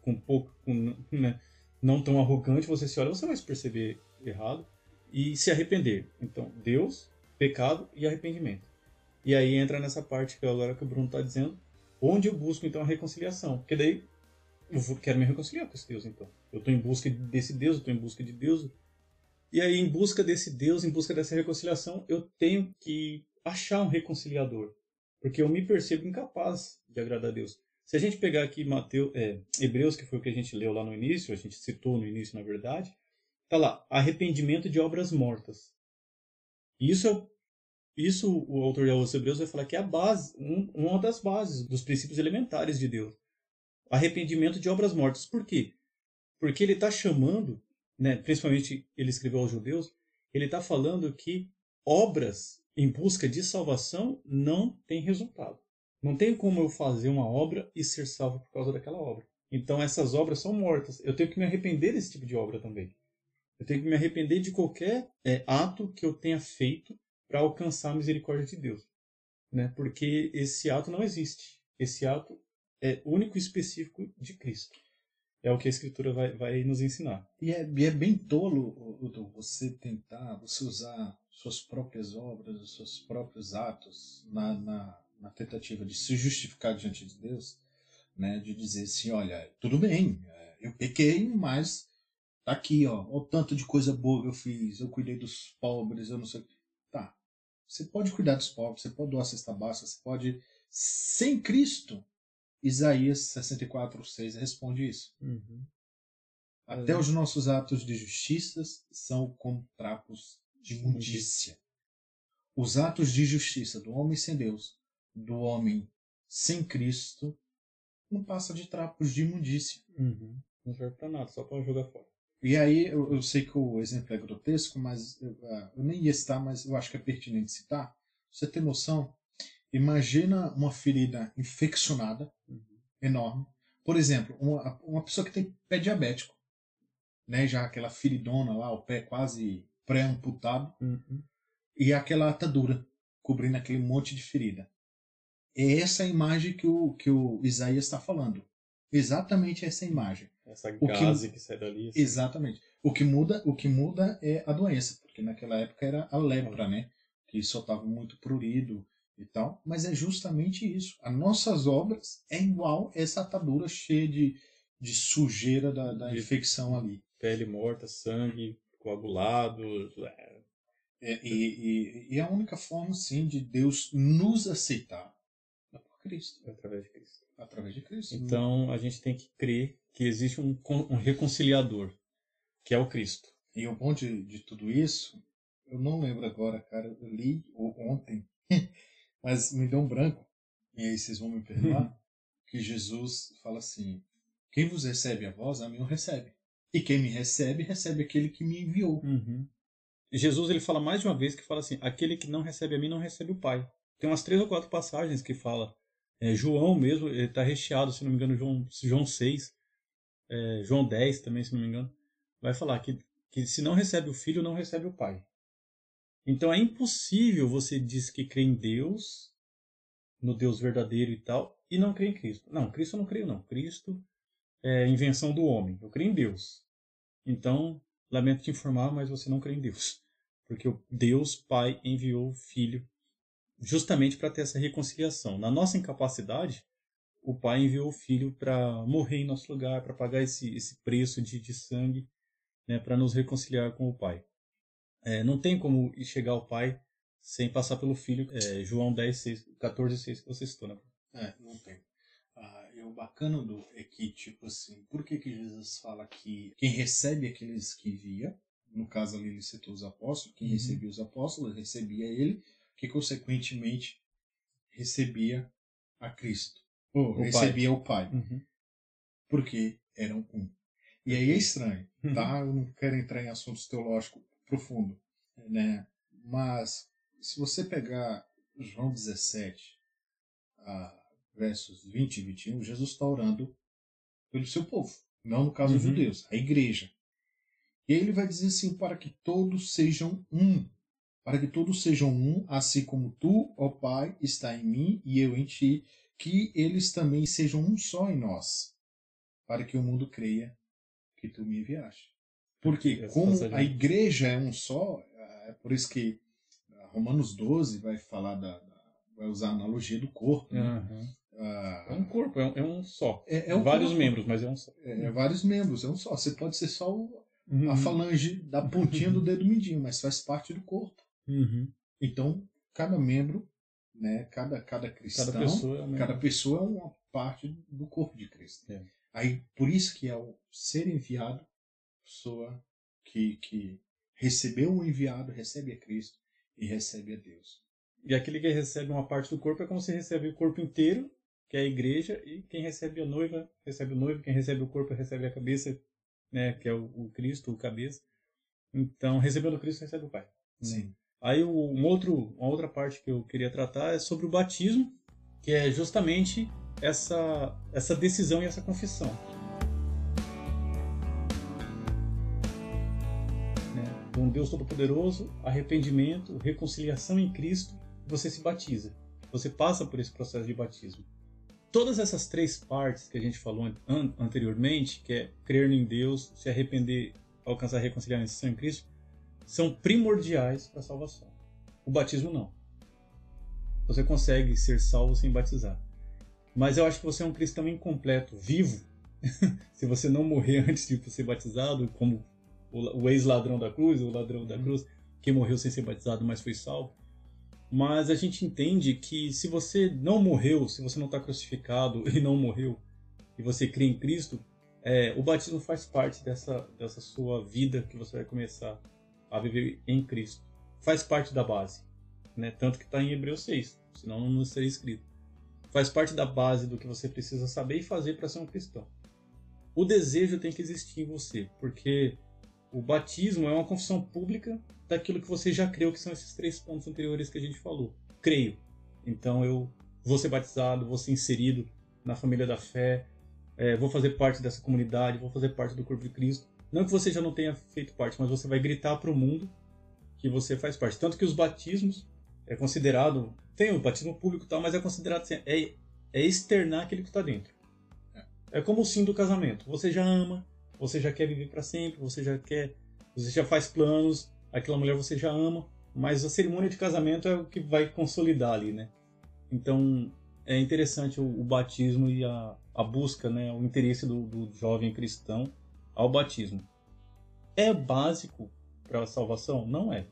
com pouco, com, né, não tão arrogante, você se olha, você vai se perceber errado e se arrepender. Então, Deus, pecado e arrependimento. E aí entra nessa parte que agora que o Bruno está dizendo, onde eu busco então a reconciliação. Porque daí eu vou, quero me reconciliar com esse Deus então. Eu estou em busca desse Deus, eu estou em busca de Deus. E aí, em busca desse Deus, em busca dessa reconciliação, eu tenho que achar um reconciliador. Porque eu me percebo incapaz de agradar a Deus. Se a gente pegar aqui Mateus, é, Hebreus, que foi o que a gente leu lá no início, a gente citou no início, na verdade, tá lá, arrependimento de obras mortas. Isso é isso o autor de aos Hebreus vai falar que é a base, um, uma das bases dos princípios elementares de Deus. Arrependimento de obras mortas. Por quê? Porque ele está chamando, né, principalmente ele escreveu aos judeus, ele está falando que obras em busca de salvação não tem resultado. Não tem como eu fazer uma obra e ser salvo por causa daquela obra. Então essas obras são mortas. Eu tenho que me arrepender desse tipo de obra também. Eu tenho que me arrepender de qualquer é, ato que eu tenha feito para alcançar a misericórdia de Deus, né? Porque esse ato não existe. Esse ato é único e específico de Cristo. É o que a Escritura vai, vai nos ensinar. E é, e é bem tolo, Udo, você tentar, você usar suas próprias obras, os seus próprios atos na, na, na tentativa de se justificar diante de Deus, né? De dizer assim, olha, tudo bem, eu pequei, mas tá aqui, ó. O tanto de coisa boa que eu fiz. Eu cuidei dos pobres, eu não sei. Tá. Você pode cuidar dos pobres, você pode doar cesta básica, você pode. Sem Cristo, Isaías 64, 6 responde isso. Uhum. Até os nossos atos de justiça são como trapos de imundícia. Os atos de justiça do homem sem Deus, do homem sem Cristo, não passa de trapos de imundícia. Uhum. Não serve pra nada, só pra jogar fora. E aí, eu, eu sei que o exemplo é grotesco, mas eu, uh, eu nem ia citar, mas eu acho que é pertinente citar. Você tem noção? Imagina uma ferida infeccionada, Uhum. enorme. Por exemplo, uma, uma pessoa que tem pé diabético, né? Já aquela feridona lá, o pé quase pré-amputado, Uhum. e aquela atadura cobrindo aquele monte de ferida. É essa a imagem que o, que o Isaías está falando. Exatamente essa imagem. Essa O que- gase que... sai dali. assim. Exatamente. O que muda, o que muda é a doença, porque naquela época era a lepra, né? Que soltava muito prurido e tal. Mas é justamente isso. As nossas obras é igual essa atadura cheia de, de sujeira da, da infecção ali. Pele morta, sangue coagulado. é, É, e, e, e a única forma, sim, de Deus nos aceitar é Cristo, através de Cristo. através de Cristo. Então a gente tem que crer que existe um, um reconciliador, que é o Cristo. E o bom de, de tudo isso, eu não lembro agora, cara, eu li o- ontem, mas me deu um branco, e aí vocês vão me perdoar, que Jesus fala assim: quem vos recebe a vós, a mim o recebe. E quem me recebe, recebe aquele que me enviou. Jesus ele fala mais de uma vez que fala assim: aquele que não recebe a mim não recebe o Pai. Tem umas três ou quatro passagens que fala. É, João mesmo, está recheado, se não me engano, João, João 6, é, João 10 também, se não me engano, vai falar que, que se não recebe o Filho, não recebe o Pai. Então é impossível você dizer que crê em Deus, no Deus verdadeiro e tal, e não crê em Cristo. Não, Cristo eu não creio, não. Cristo é invenção do homem. Eu creio em Deus. Então, lamento te informar, mas você não crê em Deus. Porque o Deus Pai enviou o Filho justamente para ter essa reconciliação. Na nossa incapacidade, o Pai enviou o Filho para morrer em nosso lugar, para pagar esse, esse preço de, de sangue, né, para nos reconciliar com o Pai. É, não tem como chegar ao Pai sem passar pelo Filho. É, João 10, 6, 14, 6 que você citou, né? É, não tem. Ah, e o bacana do, é que, tipo assim, por que, que Jesus fala que quem recebe aqueles que via, no caso ali ele citou os apóstolos, quem Uhum. recebia os apóstolos, recebia ele, que consequentemente recebia a Cristo. Ou O Pai. recebia o Pai. Uhum. Porque eram um. E aí é estranho, tá? Eu não quero entrar em assuntos teológicos profundos, né? Mas se você pegar João 17, ah, versos 20 e 21, Jesus está orando pelo seu povo, não no caso Uhum. dos judeus, a igreja. E aí ele vai dizer assim: para que todos sejam um. Para que todos sejam um, assim como tu, ó Pai, está em mim e eu em ti, que eles também sejam um só em nós, para que o mundo creia que tu me enviaste. Porque, como a igreja é um só, é por isso que ah, Romanos 12 vai falar da, da- vai usar a analogia do corpo. Né? Aham. Ah, É um corpo, é um, é um só. é, é um Vários corpo. membros, mas é um só. É, é vários membros, é um só. Você pode ser só o- a Uhum. falange da pontinha do dedo mindinho, mas faz parte do corpo. Uhum. Então, cada membro, né, cada, cada cristão, Cada pessoa é um cada pessoa é uma parte do corpo de Cristo. É. Aí, por isso que ao ser enviado, a pessoa que, que recebeu o enviado, recebe a Cristo e recebe a Deus. E aquele que recebe uma parte do corpo é como se recebe o corpo inteiro, que é a igreja, e quem recebe a noiva, recebe o noivo, quem recebe o corpo, recebe a cabeça, né, que é o, o Cristo, o cabeça. Então, recebendo o Cristo, recebe o Pai. né? Sim. Aí um outro, uma outra parte que eu queria tratar é sobre o batismo, que é justamente essa, essa decisão e essa confissão. Né? De um Deus Todo-Poderoso, arrependimento, reconciliação em Cristo, você se batiza. Você passa por esse processo de batismo. Todas essas três partes que a gente falou an- anteriormente, que é crer em Deus, se arrepender, alcançar a reconciliação em Cristo, são primordiais para a salvação. O batismo não. Você consegue ser salvo sem batizar. Mas eu acho que você é um cristão incompleto, vivo, se você não morrer antes de ser batizado, como o, ex-ladrão da cruz, o ladrão da cruz, que morreu sem ser batizado, mas foi salvo. Mas a gente entende que se você não morreu, se você não está crucificado e não morreu, e você crê em Cristo, é, o batismo faz parte dessa, dessa sua vida que você vai começar a viver em Cristo. Faz parte da base. Né? Tanto que está em Hebreus 6, senão não seria escrito. Faz parte da base do que você precisa saber e fazer para ser um cristão. O desejo tem que existir em você, porque o batismo é uma confissão pública daquilo que você já creu, que são esses três pontos anteriores que a gente falou. Creio. Então eu vou ser batizado, vou ser inserido na família da fé, é, vou fazer parte dessa comunidade, vou fazer parte do corpo de Cristo. Não que você já não tenha feito parte, mas você vai gritar para o mundo que você faz parte. Tanto que os batismos é considerado, tem o batismo público e tal, mas é considerado assim, é, é externar aquilo que está dentro. É como o sim do casamento. Você já ama, você já quer viver para sempre, você já quer, você já faz planos, aquela mulher você já ama, mas a cerimônia de casamento é o que vai consolidar ali, né? Então é interessante o, o batismo e a, a, busca, né, o interesse do, do jovem cristão ao batismo. É básico para a salvação? Não é.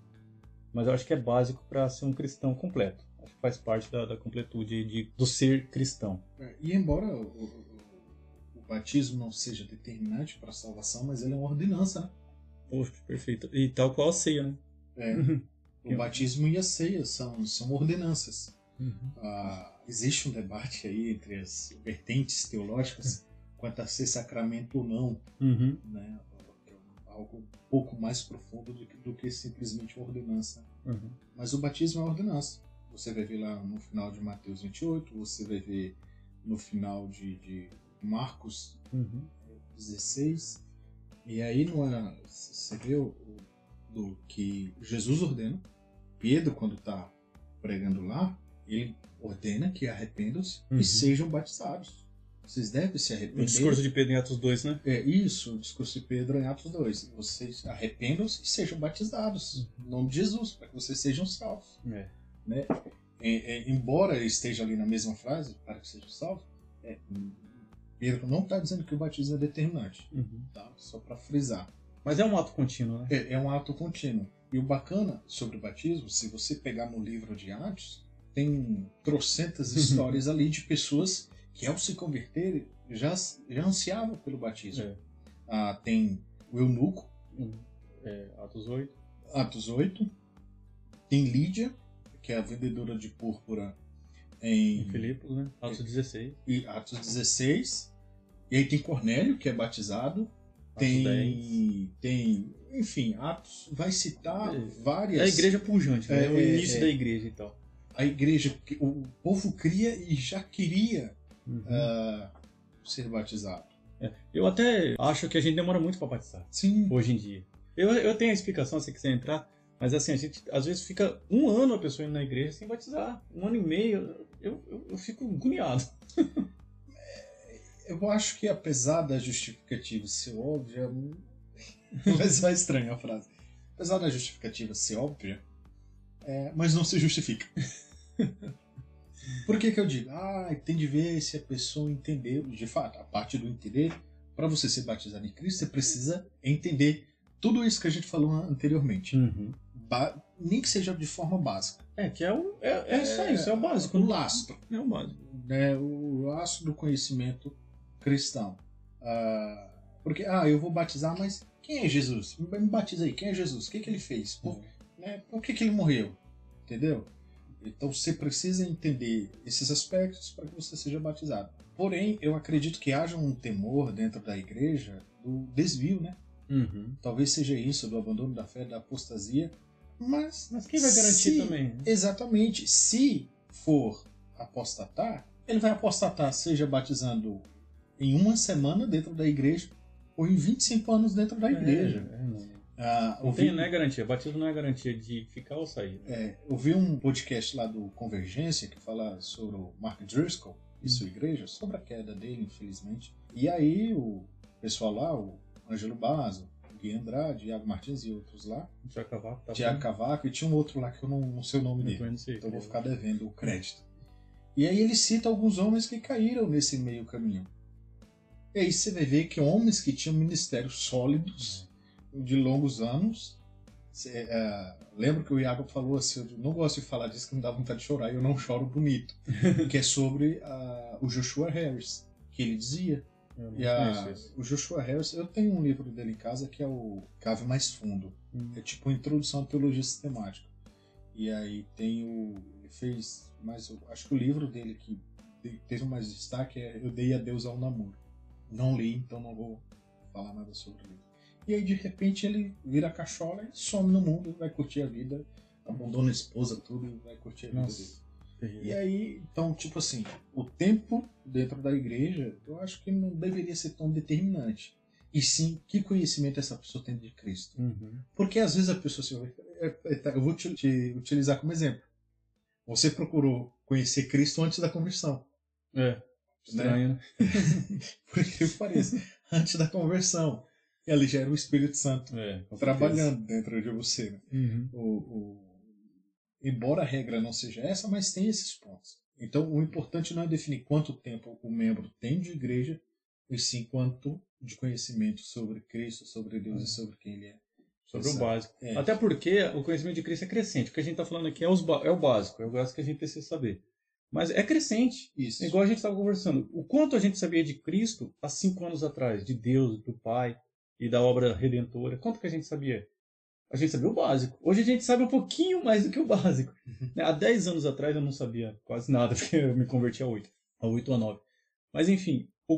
Mas eu acho que é básico para ser um cristão completo. Acho que faz parte da, da completude de, do ser cristão. É, e embora o, o, o, batismo não seja determinante para a salvação, mas ele é uma ordenança, né? Poxa, perfeito. E tal qual a ceia, né? É. o batismo e a ceia são, são ordenanças. Uhum. Ah, existe um debate aí entre as vertentes teológicas quanto a ser sacramento ou não, uhum. né? algo um pouco mais profundo do que, do que simplesmente uma ordenança. Uhum. Mas o batismo é uma ordenança. Você vai ver lá no final de Mateus 28, você vai ver no final de, de Marcos uhum. 16. E aí não é, você vê o, do que Jesus ordena. Pedro, quando está pregando lá, ele ordena que arrependam-se uhum. e sejam batizados. Vocês devem se arrepender. O discurso de Pedro em Atos 2, né? É isso, o discurso de Pedro em Atos 2. Vocês arrependam-se e sejam batizados em nome de Jesus, para que vocês sejam salvos. É. Né? É, é, embora esteja ali na mesma frase, para que sejam salvos, é, Pedro não está dizendo que o batismo é determinante. Uhum. Tá? Só para frisar. Mas é um ato contínuo, né? É, é um ato contínuo. E o bacana sobre o batismo, se você pegar no livro de Atos, tem trocentas histórias ali de pessoas que ao se converterem já, já ansiavam pelo batismo. É. Ah, tem o eunuco, é, Atos 8. Atos 8. Tem Lídia, que é a vendedora de púrpura em, em Filipos, né? Atos 16. E Atos 16. E aí tem Cornélio, que é batizado. tem, 10. tem, enfim, Atos vai citar é, várias. É a igreja pujante, né? É, o início é, da igreja e tal. A igreja, o povo cria e já queria uhum. uh, ser batizado. É. Eu até acho que a gente demora muito para batizar. Sim. Hoje em dia. Eu, eu tenho a explicação se quiser entrar, mas assim, a gente às vezes fica um ano a pessoa indo na igreja sem batizar. Um ano e meio. Eu, eu, eu fico agoniado. eu acho que apesar da justificativa ser óbvia. Vai ser estranha a frase. Apesar da justificativa ser óbvia, é, mas não se justifica. Por que, que eu digo? Ah, tem de ver se a pessoa entendeu. De fato, a parte do entender, para você ser batizado em Cristo, você precisa entender tudo isso que a gente falou anteriormente. Uhum. nem que seja de forma básica. É, que é, o, é, é, isso, é isso, é o básico. O lastro. É o básico. É o lastro do conhecimento cristão. Uh, porque, ah, eu vou batizar, mas quem é Jesus? Me batiza aí, quem é Jesus? O que, que ele fez? Por, uhum. né, por que, que ele morreu? Entendeu? Então você precisa entender esses aspectos para que você seja batizado. Porém, eu acredito que haja um temor dentro da igreja do desvio, né? Uhum. Talvez seja isso, do abandono da fé, da apostasia. Mas. Mas quem vai garantir se, também? Exatamente. Se for apostatar, ele vai apostatar, seja batizando em uma semana dentro da igreja ou em 25 anos dentro da igreja. É, é, não. Ah, não, tem, não é garantia, batismo não é garantia de ficar ou sair. Né? É, eu vi um podcast lá do Convergência que fala sobre o Mark Driscoll e hum. sua igreja, sobre a queda dele, infelizmente. E aí o pessoal lá, o Ângelo Basso, Gui Andrade, Iago Martins e outros lá. Tiago Cavaco. Tá Tiago Cavaco e tinha um outro lá que eu não, não sei o nome eu dele. Sei, então eu vou ficar devendo o crédito. E aí ele cita alguns homens que caíram nesse meio caminho. E aí você vai ver que homens que tinham ministérios sólidos de longos anos. Cê, é, lembro que o Iago falou assim: eu não gosto de falar disso que me dá vontade de chorar, e eu não choro bonito. que é sobre uh, o Joshua Harris, que ele dizia. E a, o Joshua Harris, eu tenho um livro dele em casa que é o Cave Mais Fundo. Hum. É tipo introdução à teologia sistemática. E aí tem o. Ele fez. Mas acho que o livro dele que teve mais destaque é Eu Dei a Deus ao Namoro. Não li, então não vou falar nada sobre ele. E aí de repente ele vira cachola e some no mundo, vai curtir a vida, abandona a esposa, tudo e vai curtir a vida Nossa. dele. E aí, então, tipo assim, o tempo dentro da igreja, eu acho que não deveria ser tão determinante. E sim, que conhecimento essa pessoa tem de Cristo. Uhum. Porque às vezes a pessoa assim, eu vou te, te, utilizar como exemplo. Você procurou conhecer Cristo antes da conversão. É. Estranho, né? Por que pareça. antes da conversão. E ali já era o Espírito Santo é, trabalhando dentro de você. Né? Uhum. O, o, embora a regra não seja essa, mas tem esses pontos. Então, o importante não é definir quanto tempo o membro tem de igreja, e sim quanto de conhecimento sobre Cristo, sobre Deus e sobre quem Ele é. Sobre Exato. o básico. É. Até porque o conhecimento de Cristo é crescente. O que a gente está falando aqui é, os, é o básico, é o básico que a gente precisa saber. Mas é crescente. Isso. igual a gente estava conversando. O quanto a gente sabia de Cristo há cinco anos atrás, de Deus, do Pai e da obra redentora. Quanto que a gente sabia? A gente sabia o básico. Hoje a gente sabe um pouquinho mais do que o básico. Uhum. Há 10 anos atrás eu não sabia quase nada, porque eu me converti a 8, a 8 ou a 9. Mas enfim, o,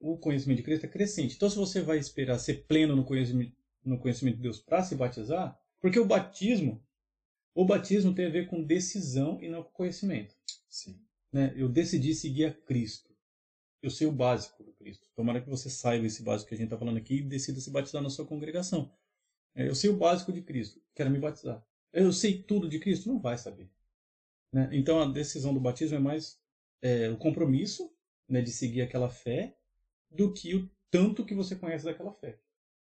o conhecimento de Cristo é crescente. Então se você vai esperar ser pleno no conhecimento, no conhecimento de Deus para se batizar, porque o batismo, o batismo tem a ver com decisão e não com conhecimento. Sim. Né? Eu decidi seguir a Cristo. Eu sei o básico Cristo. Tomara que você saiba esse básico que a gente está falando aqui e decida se batizar na sua congregação. É, eu sei o básico de Cristo, quero me batizar. Eu sei tudo de Cristo? Não vai saber. Né? Então a decisão do batismo é mais é, o compromisso né, de seguir aquela fé do que o tanto que você conhece daquela fé.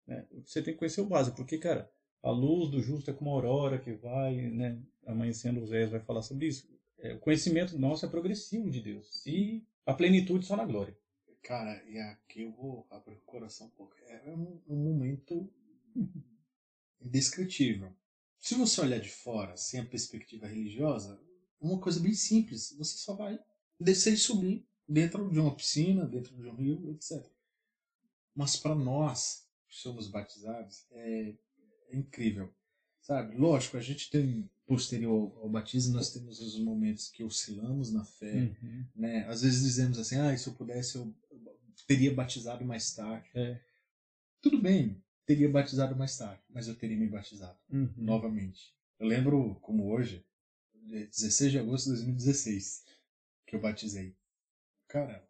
Né? Você tem que conhecer o básico, porque, cara, a luz do justo é como a aurora que vai né, amanhecendo os Zés vai falar sobre isso. É, o conhecimento nosso é progressivo de Deus. E a plenitude só na glória. Cara, e aqui eu vou abrir o coração um pouco. É um, um momento indescritível. Se você olhar de fora, sem a perspectiva religiosa, uma coisa bem simples. Você só vai descer e subir dentro de uma piscina, dentro de um rio, etc. Mas para nós, que somos batizados, é, é, incrível. Sabe? Lógico, a gente tem, posterior ao batismo, nós temos os momentos que oscilamos na fé. Uhum. Né? Às vezes dizemos assim, ah, se eu pudesse, eu teria batizado mais tarde. É. Tudo bem, teria batizado mais tarde, mas eu teria me batizado uhum. novamente. Eu lembro, como hoje, 16 de agosto de 2016, que eu batizei. Cara,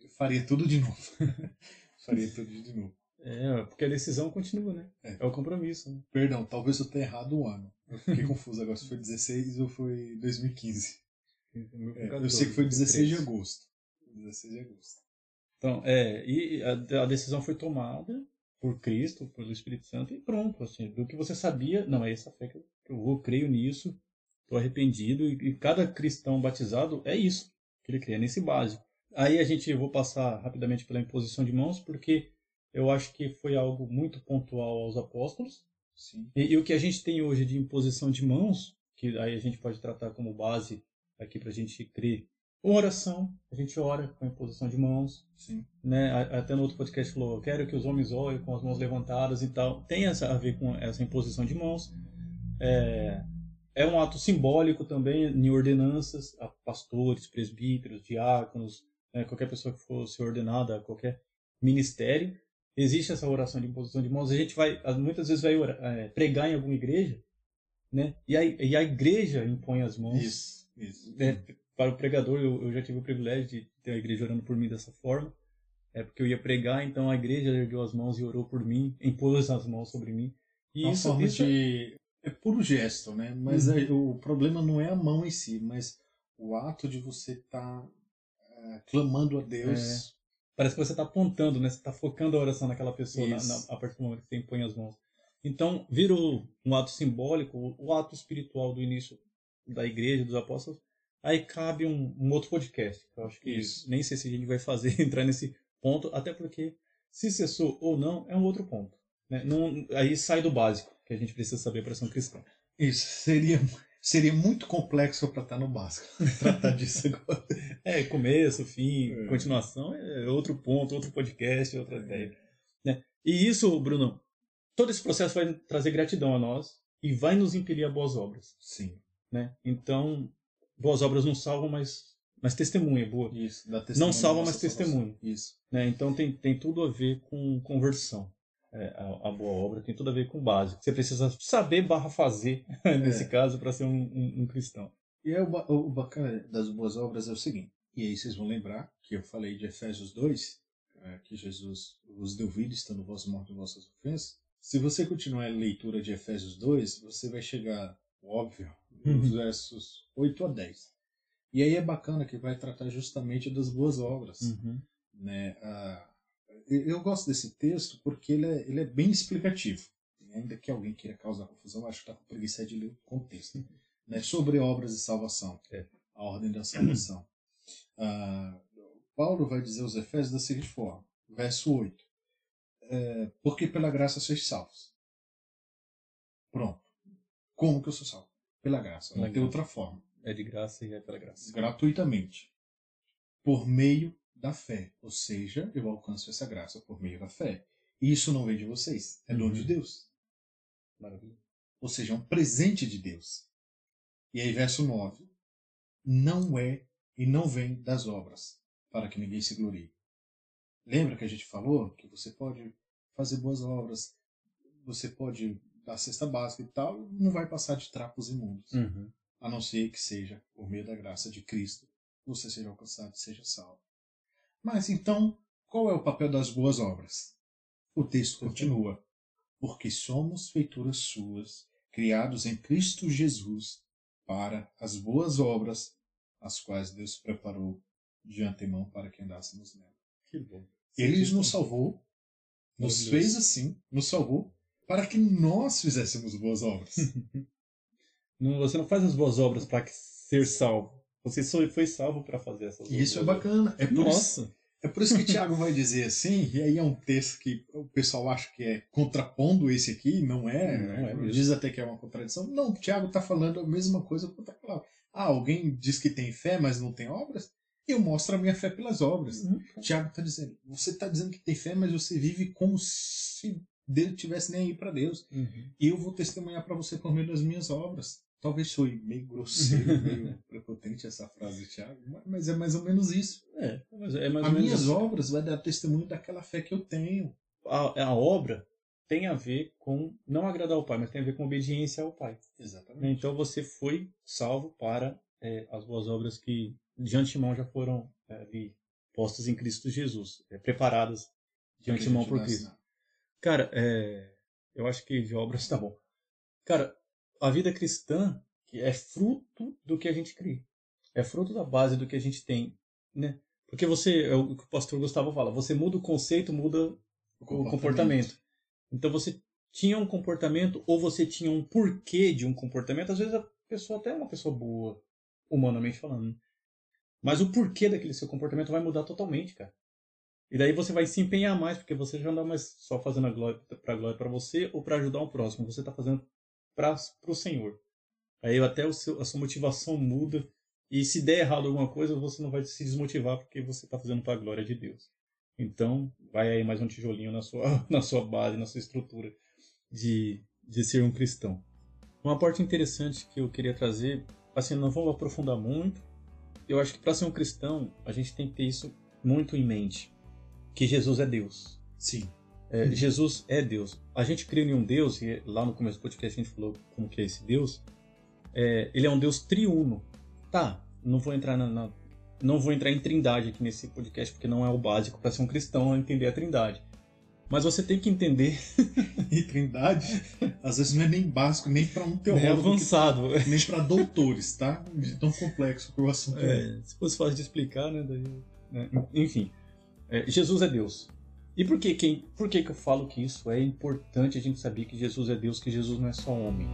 eu faria tudo de novo. faria tudo de novo. É, porque a decisão continua, né? É, é o compromisso. Né? Perdão, talvez eu tenha errado o ano. Eu fiquei confuso agora se foi 16 ou foi 2015. É, eu sei que foi 16 de agosto. 16 de agosto. Então, é, e a, a decisão foi tomada, por Cristo, pelo Espírito Santo e pronto, assim, do que você sabia, não, é essa fé que eu, vou, creio nisso, estou arrependido e, e, cada cristão batizado é isso, que ele crê, é nesse básico. Aí a gente, eu vou passar rapidamente pela imposição de mãos, porque eu acho que foi algo muito pontual aos apóstolos, e, e, o que a gente tem hoje de imposição de mãos, que aí a gente pode tratar como base aqui para a gente crer Oração, a gente ora com a imposição de mãos. Sim. Né? Até no outro podcast falou, quero que os homens orem com as mãos levantadas e tal. Tem essa, a ver com essa imposição de mãos. É, é um ato simbólico também em ordenanças a pastores, presbíteros, diáconos, né? qualquer pessoa que fosse ordenada a qualquer ministério. Existe essa oração de imposição de mãos. A gente vai, muitas vezes vai orar, é, pregar em alguma igreja, né? E a, e a igreja impõe as mãos. Isso, isso. Né? Para o pregador, eu, eu já tive o privilégio de ter a igreja orando por mim dessa forma. É porque eu ia pregar, então a igreja ergueu as mãos e orou por mim, impôs as mãos sobre mim. E Uma isso, isso de é puro gesto, né? Mas uhum. é, o problema não é a mão em si, mas o ato de você estar tá, é, clamando a Deus. É. Parece que você está apontando, né? Você está focando a oração naquela pessoa na, na, a partir do momento que você impõe as mãos. Então, virou um ato simbólico, o ato espiritual do início da igreja, dos apóstolos, Aí cabe um, um outro podcast. Eu acho que Isso. nem sei se a gente vai fazer entrar nesse ponto, até porque se cessou ou não é um outro ponto. Né? Não, aí sai do básico que a gente precisa saber para ser um cristão. Isso seria seria muito complexo para estar no básico. Tratar disso agora. É, começo, fim, é. continuação é outro ponto, outro podcast, outra é. ideia. Né? E isso, Bruno, todo esse processo vai trazer gratidão a nós e vai nos impelir a boas obras. Sim. Né? Então, boas obras não salvam, mas, mas testemunha boa. Isso, dá testemunho. Não salva, mas testemunha. Isso. Né? Então tem, tem tudo a ver com conversão. É, a, a, boa obra tem tudo a ver com básico. Você precisa saber barra fazer, nesse é. caso, para ser um, um, um, cristão. E é o, o bacana das boas obras é o seguinte, e aí vocês vão lembrar que eu falei de Efésios 2, é, que Jesus os deu vida estando vós mortos em vossas ofensas. Se você continuar a leitura de Efésios 2, você vai chegar, óbvio, uhum. versos 8 a 10. E aí é bacana que vai tratar justamente das boas obras. Uhum. Né? Ah, eu gosto desse texto porque ele é, ele é bem explicativo. Ainda que alguém queira causar confusão, acho que está com preguiça de ler o contexto. Né? Sobre obras de salvação, é. a ordem da salvação. Ah, Paulo vai dizer aos Efésios da seguinte forma, verso 8. É, porque pela graça sois salvos. Pronto. Como que eu sou salvo? Pela graça. Não tem outra forma. É de graça e é pela graça. Gratuitamente. Por meio da fé. Ou seja, eu alcanço essa graça por meio da fé. E isso não vem de vocês, é dom de uhum. Deus. Maravilha. Ou seja, é um presente de Deus. E aí, verso 9: Não é e não vem das obras, para que ninguém se glorie. Lembra que a gente falou que você pode fazer boas obras, você pode dar cesta básica e tal, não vai passar de trapos imundos. Uhum. A não ser que seja, por meio da graça de Cristo, você seja alcançado e seja salvo. Mas então, qual é o papel das boas obras? O texto continua: Porque somos feituras suas, criados em Cristo Jesus, para as boas obras, as quais Deus preparou de antemão para que andássemos nela. Que bom. Ele nos salvou, nos fez assim, nos salvou, para que nós fizéssemos boas obras. não, você não faz as boas obras para ser salvo. Você só foi salvo para fazer essas coisas. Isso é bacana. É por Nossa. Isso, é por isso que Tiago vai dizer assim, e aí é um texto que o pessoal acha que é contrapondo esse aqui, não é. Não é diz até que é uma contradição. Não, Tiago está falando a mesma coisa com outra palavra. Ah, alguém diz que tem fé, mas não tem obras? Eu mostro a minha fé pelas obras. Uhum. Tiago está dizendo, você está dizendo que tem fé, mas você vive como se Deus tivesse nem aí para Deus. Uhum. E eu vou testemunhar para você por meio das minhas obras. Talvez foi meio grosseiro, meio prepotente essa frase, Thiago, mas é mais ou menos isso. É, é mais As minhas isso. obras vai dar testemunho daquela fé que eu tenho. A, a, obra tem a ver com não agradar ao Pai, mas tem a ver com obediência ao Pai. Exatamente. Então você foi salvo para é, as boas obras que de antemão já foram é, postas em Cristo Jesus, é, preparadas de antemão por Cristo. Cara, é, eu acho que de obras tá bom. Cara, a vida cristã é fruto do que a gente cria. É fruto da base do que a gente tem, né? Porque você, é o que o pastor Gustavo fala, você muda o conceito, muda o comportamento. comportamento. Então você tinha um comportamento ou você tinha um porquê de um comportamento, às vezes a pessoa até é uma pessoa boa, humanamente falando. Mas o porquê daquele seu comportamento vai mudar totalmente, cara. E daí você vai se empenhar mais, porque você já não é mais só fazendo a glória para glória para você ou para ajudar o próximo, você está fazendo para o Senhor. Aí até seu, a sua motivação muda. E se der errado alguma coisa, você não vai se desmotivar porque você está fazendo para a glória de Deus. Então, vai aí mais um tijolinho na sua, na sua base, na sua estrutura de, de ser um cristão. Uma parte interessante que eu queria trazer, assim, não vamos aprofundar muito. Eu acho que para ser um cristão, a gente tem que ter isso muito em mente, que Jesus é Deus. Sim. É, Jesus é Deus. A gente crê em um Deus, e lá no começo do podcast a gente falou como que é esse Deus. É, ele é um Deus triuno. Tá, não vou entrar na, na, não vou entrar em trindade aqui nesse podcast, porque não é o básico para ser um cristão entender a trindade. Mas você tem que entender. e trindade, às vezes não é nem básico, nem para um teólogo. Nem avançado. Que, nem para doutores, tá? De tão complexo que o assunto é. é. Se fosse fácil de explicar, né? Daí, né? Enfim, é, Jesus é Deus. E por que, quem, por que, que eu falo que isso é importante a gente saber que Jesus é Deus, que Jesus não é só homem?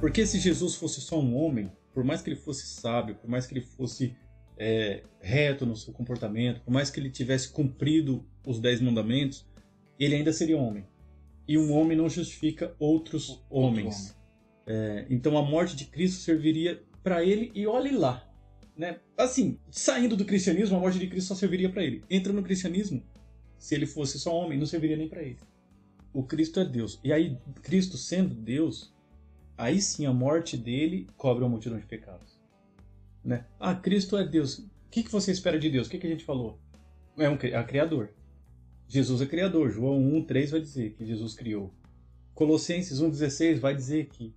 Porque se Jesus fosse só um homem, por mais que ele fosse sábio, por mais que ele fosse é, reto no seu comportamento, por mais que ele tivesse cumprido os dez mandamentos, ele ainda seria homem. E um homem não justifica outros Outro homens. Homem. É, então a morte de Cristo serviria para ele e olhe lá. Né? Assim, saindo do cristianismo, a morte de Cristo só serviria para ele. Entra no cristianismo, se ele fosse só homem, não serviria nem para ele. O Cristo é Deus. E aí, Cristo sendo Deus, aí sim a morte dele cobre uma multidão de pecados. Né? Ah, Cristo é Deus. O que, que você espera de Deus? O que, que a gente falou? É um é criador. Jesus é criador. João 1, 3 vai dizer que Jesus criou. Colossenses 1,16 vai dizer que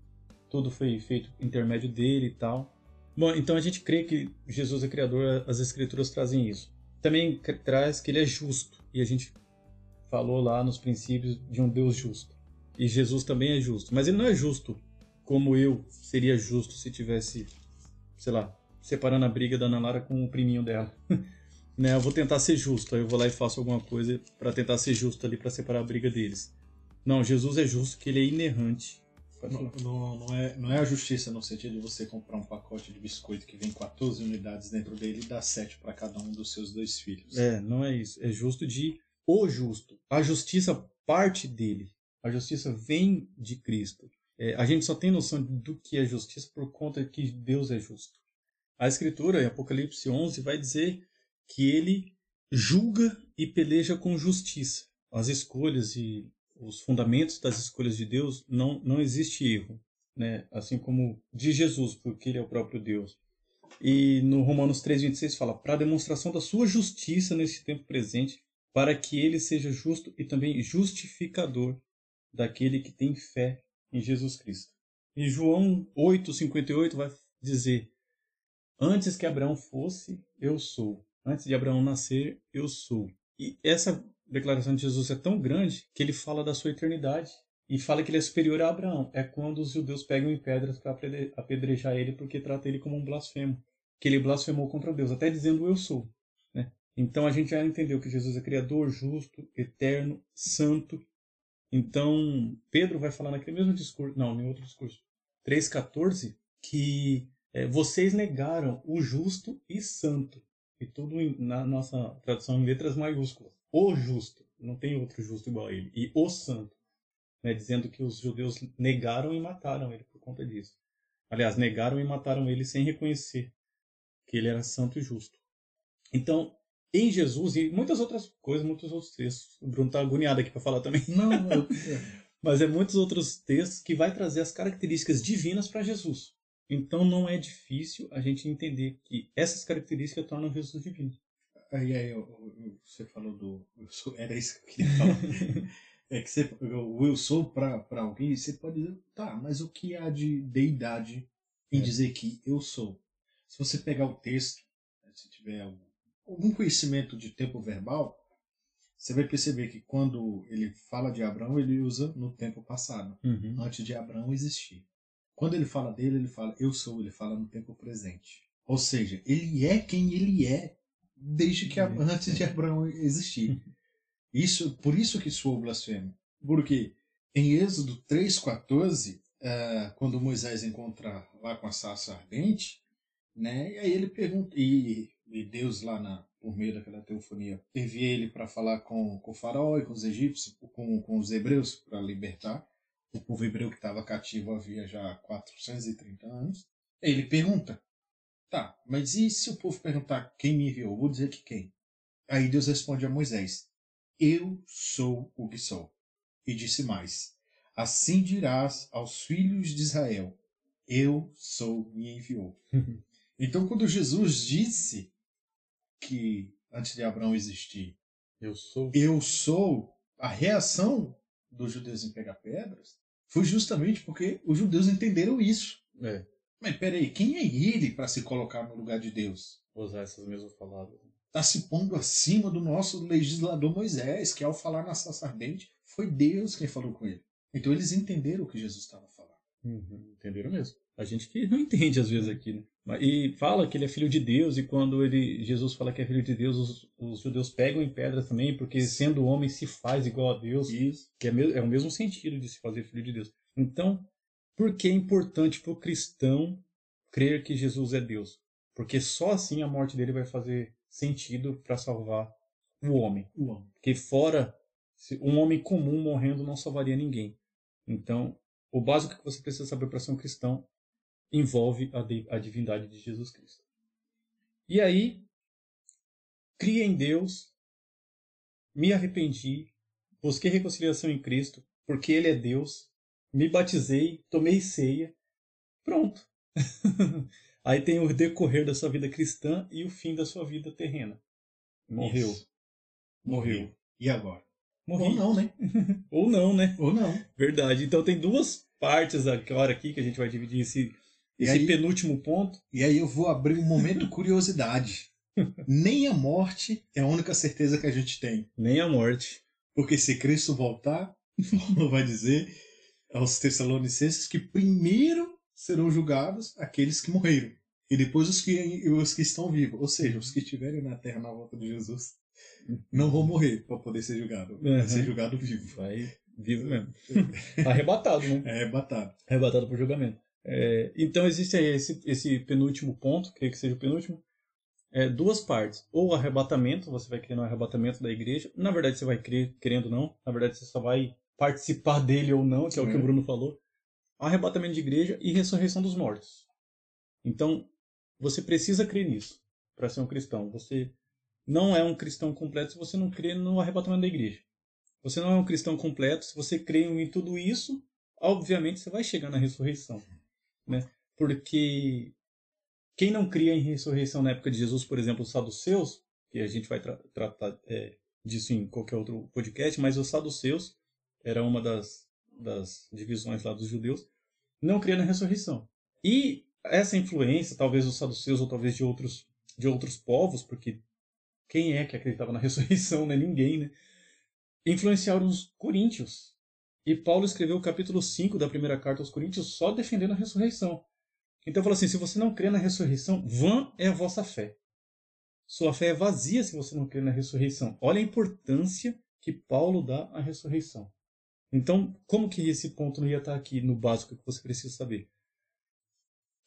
tudo foi feito intermédio dele e tal. Bom, então a gente crê que Jesus é criador, as escrituras trazem isso. Também traz que ele é justo, e a gente falou lá nos princípios de um Deus justo. E Jesus também é justo, mas ele não é justo como eu seria justo se tivesse, sei lá, separando a briga da Ana Lara com o priminho dela. né, eu vou tentar ser justo, aí eu vou lá e faço alguma coisa para tentar ser justo ali para separar a briga deles. Não, Jesus é justo, que ele é inerrante. Não, não, não, é, não é a justiça no sentido de você comprar um pacote de biscoito que vem 14 unidades dentro dele e dar 7 para cada um dos seus dois filhos. É, não é isso. É justo de o justo. A justiça parte dele. A justiça vem de Cristo. É, a gente só tem noção do que é justiça por conta que Deus é justo. A Escritura, em Apocalipse 11, vai dizer que ele julga e peleja com justiça. As escolhas e os fundamentos das escolhas de Deus, não, não existe erro, né? assim como de Jesus, porque ele é o próprio Deus. E no Romanos 3,26 fala: para a demonstração da sua justiça nesse tempo presente, para que ele seja justo e também justificador daquele que tem fé em Jesus Cristo. E João 8,58 vai dizer: Antes que Abraão fosse, eu sou. Antes de Abraão nascer, eu sou. E essa declaração de Jesus é tão grande que ele fala da sua eternidade e fala que ele é superior a Abraão. É quando os judeus pegam em pedras para apedrejar ele porque trata ele como um blasfemo, que ele blasfemou contra Deus, até dizendo eu sou. Né? Então a gente já entendeu que Jesus é criador, justo, eterno, santo. Então Pedro vai falar naquele mesmo discurso, não, em outro discurso, 3,14, que é, vocês negaram o justo e santo. E tudo na nossa tradução em letras maiúsculas o justo, não tem outro justo igual a ele, e o santo, né, dizendo que os judeus negaram e mataram ele por conta disso. Aliás, negaram e mataram ele sem reconhecer que ele era santo e justo. Então, em Jesus e muitas outras coisas, muitos outros textos. O Bruno está agoniado aqui para falar também. Não, eu... mas é muitos outros textos que vai trazer as características divinas para Jesus. Então não é difícil a gente entender que essas características tornam Jesus divino. Aí, aí você falou do. Era isso que eu queria falar. é que você, o eu sou para alguém, você pode dizer, tá, mas o que há de deidade em é. dizer que eu sou? Se você pegar o texto, né, se tiver algum conhecimento de tempo verbal, você vai perceber que quando ele fala de Abraão, ele usa no tempo passado, uhum. antes de Abraão existir. Quando ele fala dele, ele fala eu sou, ele fala no tempo presente. Ou seja, ele é quem ele é desde que antes de Abraão existir. Isso, por isso que soou blasfêmia. Porque em Êxodo 3:14, uh, quando Moisés encontra lá com a sarça ardente, né? E aí ele pergunta e, e Deus lá na por meio daquela teofonia envia ele para falar com, com o faraó e com os egípcios, com, com os hebreus para libertar o povo hebreu que estava cativo havia já 430 anos. Ele pergunta: Tá, mas e se o povo perguntar quem me enviou? Eu vou dizer que quem? Aí Deus responde a Moisés: Eu sou o que sou. E disse mais: Assim dirás aos filhos de Israel: Eu sou, me enviou. então, quando Jesus disse que antes de Abraão existir, eu sou, eu sou, a reação dos judeus em pegar pedras foi justamente porque os judeus entenderam isso. É. Mas peraí, quem é ele para se colocar no lugar de Deus? Usar essas mesmas palavras. Está se pondo acima do nosso legislador Moisés, que ao falar na sarça ardente, foi Deus quem falou com ele. Então eles entenderam o que Jesus estava falando. Uhum, entenderam mesmo. A gente que não entende às vezes aqui, né? E fala que ele é filho de Deus, e quando ele, Jesus fala que é filho de Deus, os, os judeus pegam em pedras também, porque sendo homem se faz igual a Deus. Isso. Que é, é o mesmo sentido de se fazer filho de Deus. Então, por que é importante para o cristão crer que Jesus é Deus? Porque só assim a morte dele vai fazer sentido para salvar o homem. O homem. Porque fora um homem comum morrendo não salvaria ninguém. Então, o básico que você precisa saber para ser um cristão envolve a, a divindade de Jesus Cristo. E aí, cria em Deus, me arrependi, busquei reconciliação em Cristo, porque Ele é Deus, me batizei, tomei ceia, pronto. aí tem o decorrer da sua vida cristã e o fim da sua vida terrena. Morreu. Isso. Morreu. E agora? Morri. Ou não, né? Ou não, né? Ou não. Verdade. Então tem duas partes agora aqui que a gente vai dividir esse, esse aí- penúltimo ponto. E aí eu vou abrir um momento curiosidade. Nem a morte é a única certeza que a gente tem. Nem a morte. Porque se Cristo voltar, Paulo vai dizer aos Tessalonicenses que primeiro serão julgados aqueles que morreram. E depois os que, os que estão vivos. Ou seja, os que estiverem na terra na volta de Jesus não vão morrer para poder ser julgado. Uhum. ser julgado vivo. Vai vivo mesmo. Arrebatado, né? É batado. Arrebatado por julgamento. É, então existe aí esse, esse penúltimo ponto, creio que seja o penúltimo. É, duas partes. Ou o arrebatamento, você vai crer no arrebatamento da igreja. Na verdade, você vai crer, querendo ou não. Na verdade, você só vai participar dele ou não, que é o que o Bruno falou. Arrebatamento de igreja e ressurreição dos mortos. Então, você precisa crer nisso para ser um cristão. Você não é um cristão completo se você não crê no arrebatamento da igreja. Você não é um cristão completo se você crê em tudo isso. Obviamente, você vai chegar na ressurreição, né? Porque quem não cria em ressurreição na época de Jesus, por exemplo, os saduceus, que a gente vai tra tratar é, disso em qualquer outro podcast, mas os saduceus era uma das, das divisões lá dos judeus, não cria na ressurreição. E essa influência, talvez dos saduceus ou talvez de outros de outros povos, porque quem é que acreditava na ressurreição, né? Ninguém, né? Influenciaram os coríntios. E Paulo escreveu o capítulo 5 da primeira carta aos coríntios só defendendo a ressurreição. Então falou assim: se você não crê na ressurreição, vã é a vossa fé. Sua fé é vazia se você não crê na ressurreição. Olha a importância que Paulo dá à ressurreição. Então, como que esse ponto não ia estar aqui no básico que você precisa saber?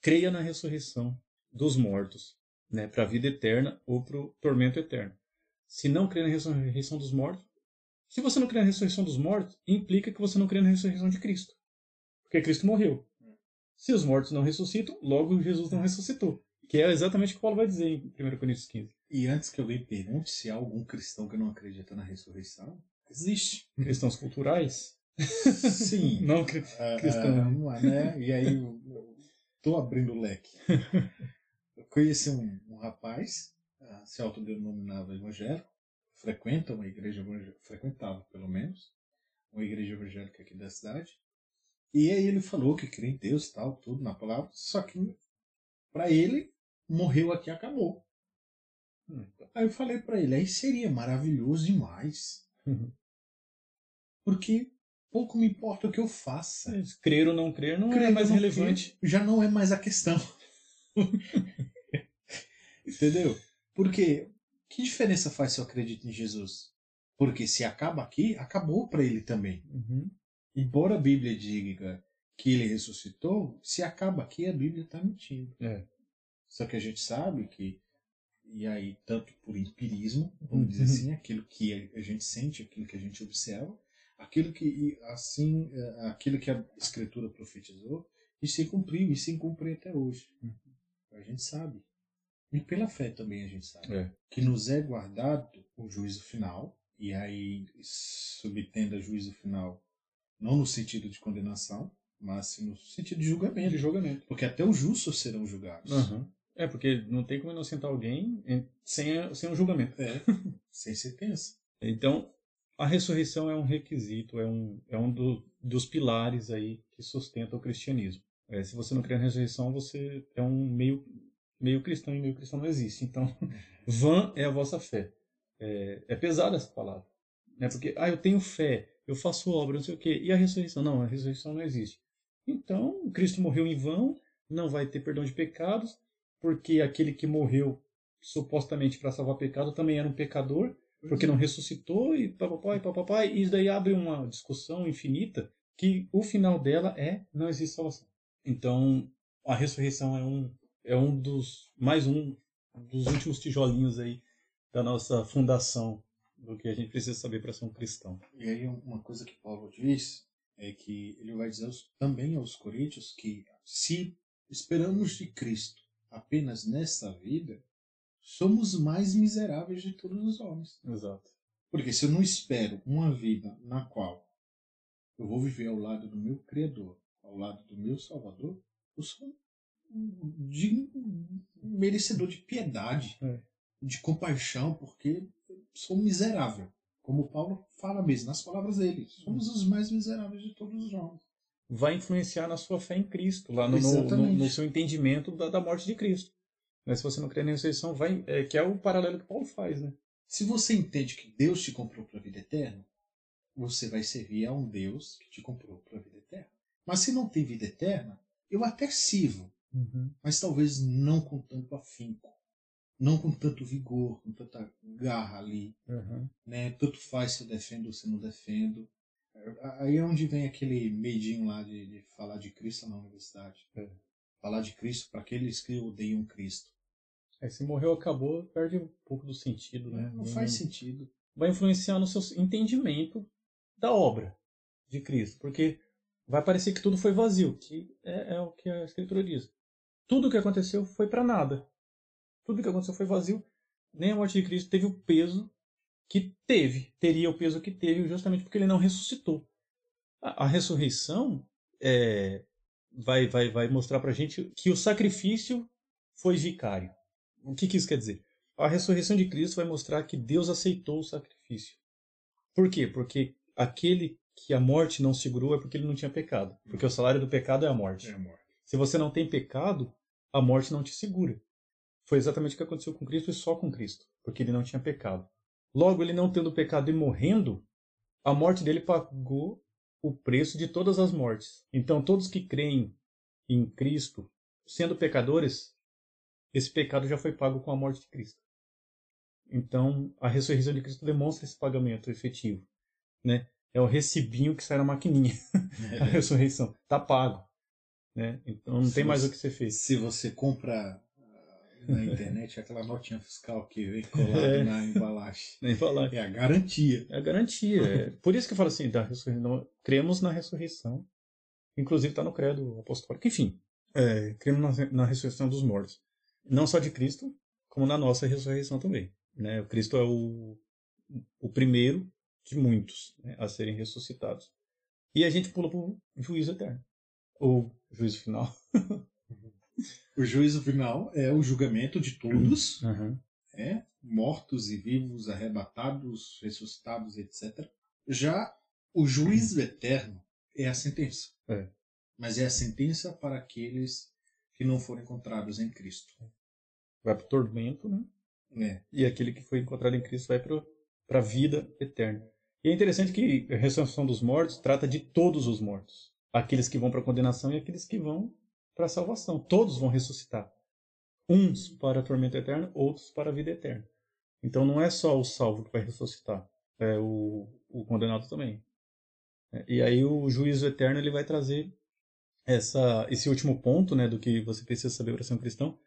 Creia na ressurreição dos mortos, né, para a vida eterna ou para o tormento eterno. Se não crê na ressurreição dos mortos, se você não crê na ressurreição dos mortos, implica que você não crê na ressurreição de Cristo. Porque Cristo morreu. Se os mortos não ressuscitam, logo Jesus não ressuscitou. Que é exatamente o que Paulo vai dizer em 1 Coríntios 15. E antes que alguém pergunte se há algum cristão que não acredita na ressurreição, existe. Cristãos culturais? Sim. Não, cri- Ah, cristão. ah, vamos lá, né? E aí eu, eu tô abrindo o leque. Eu conheci um, um rapaz, ah, se autodenominava evangélico, frequenta uma igreja evangélica, frequentava pelo menos, uma igreja evangélica aqui da cidade. E aí ele falou que crê em Deus, tal, tudo na palavra, só que para ele morreu aqui acabou. Hum. Aí eu falei para ele, aí seria maravilhoso demais. Uhum. Porque pouco me importa o que eu faça. Crer ou não crer não Crer é mais relevante. crer já não é mais a questão. Entendeu? Porque que diferença faz se eu acredito em Jesus? Porque se acaba aqui, acabou para ele também. Uhum. Embora a Bíblia diga que ele ressuscitou, se acaba aqui, a Bíblia está mentindo. É. Só que a gente sabe que, e aí, tanto por empirismo, vamos Uhum. dizer assim, aquilo que a gente sente, aquilo que a gente observa, aquilo que, assim, é, aquilo que a Escritura profetizou, e se cumpriu, e se cumpre até hoje. A gente sabe. E pela fé também a gente sabe. É. Que nos é guardado o juízo final, e aí subtenda juízo final, não no sentido de condenação, mas no sentido de julgamento. De julgamento. Porque até os justos serão julgados. Uhum. É, porque não tem como inocentar alguém em- sem, a- sem um julgamento. É, sem sentença. Então, a ressurreição é um requisito, é um, é um do- dos pilares aí que sustenta o cristianismo. É, se você não crê na ressurreição, você é um meio, meio cristão e meio cristão não existe. Então, vã é a vossa fé. É, é pesada essa palavra. Né? Porque, ah, eu tenho fé, eu faço obra, não sei o quê. E a ressurreição? Não, a ressurreição não existe. Então, Cristo morreu em vão, não vai ter perdão de pecados, porque aquele que morreu supostamente para salvar pecado também era um pecador, porque não ressuscitou e papapá e papapá, e isso daí abre uma discussão infinita que o final dela é não existe salvação. Então, a ressurreição é um é um dos mais um dos últimos tijolinhos aí da nossa fundação do que a gente precisa saber para ser um cristão. E aí uma coisa que Paulo diz é que ele vai dizer também aos coríntios que se esperamos de Cristo apenas nesta vida, somos mais miseráveis de todos os homens. Exato. Porque se eu não espero uma vida na qual eu vou viver ao lado do meu Criador, ao lado do meu Salvador, eu sou um, de, merecedor de piedade, é. de compaixão, porque sou miserável. Como Paulo fala mesmo, nas palavras dele, somos os mais miseráveis de todos os homens. Vai influenciar na sua fé em Cristo, lá no, no, no, no seu entendimento da, da, morte de Cristo. Mas se você não crê na ressurreição, vai, é, que é o paralelo que Paulo faz, né? Se você entende que Deus te comprou para a vida eterna, você vai servir a um Deus que te comprou para a vida eterna. Mas se não tem vida eterna, eu até sirvo, uhum. mas talvez não com tanto afinco, não com tanto vigor, com tanta garra ali. Uhum. Né? Tanto faz se eu defendo ou se eu não defendo. Aí é onde vem aquele medinho lá de, de falar de Cristo na universidade. É. Falar de Cristo para aqueles que odeiam Cristo. É, se morreu, acabou, perde um pouco do sentido, né? Não, não faz sentido. Vai influenciar no seu entendimento da obra de Cristo, porque vai parecer que tudo foi vazio, que é, é o que a Escritura diz. Tudo o que aconteceu foi para nada. Tudo o que aconteceu foi vazio. Nem a morte de Cristo teve o peso que teve, teria o peso que teve, justamente porque ele não ressuscitou. A, a ressurreição é, vai, vai, vai mostrar para gente que o sacrifício foi vicário. O que, que isso quer dizer? A ressurreição de Cristo vai mostrar que Deus aceitou o sacrifício. Por quê? Porque aquele que a morte não segurou é porque ele não tinha pecado. Porque o salário do pecado é a morte. É a morte. Se você não tem pecado, a morte não te segura. Foi exatamente o que aconteceu com Cristo e só com Cristo, porque ele não tinha pecado. Logo, ele não tendo pecado e morrendo, a morte dele pagou o preço de todas as mortes. Então, todos que creem em Cristo, sendo pecadores, esse pecado já foi pago com a morte de Cristo. Então, a ressurreição de Cristo demonstra esse pagamento efetivo, né? É o recibinho que sai na maquininha. É. a ressurreição está pago, né? Então não se tem mais você, o que ser feito. Se você compra ah, na internet aquela notinha fiscal que vem colado é. na embalagem. Na embalagem. É a garantia. É a garantia. É. Por isso que eu falo assim, da ressurreição, cremos na ressurreição. Inclusive está no credo apostólico. Enfim, é, cremos na, na ressurreição dos mortos não só de Cristo, como na nossa ressurreição também. Né? O Cristo é o, o primeiro de muitos né, a serem ressuscitados. E a gente pula para o juízo eterno, ou juízo final. o juízo final é o julgamento de todos, uhum. é, mortos e vivos, arrebatados, ressuscitados, etc. Já o juízo eterno é a sentença. É. Mas é a sentença para aqueles que não foram encontrados em Cristo vai para o tormento, né? É. E aquele que foi encontrado em Cristo vai para a vida eterna. E é interessante que a ressurreição dos mortos trata de todos os mortos. Aqueles que vão para a condenação e aqueles que vão para a salvação. Todos vão ressuscitar. Uns para a tormento eterno, outros para a vida eterna. Então não é só o salvo que vai ressuscitar, é o, o condenado também. É, e aí o juízo eterno ele vai trazer essa, esse último ponto né, do que você precisa saber para ser um cristão,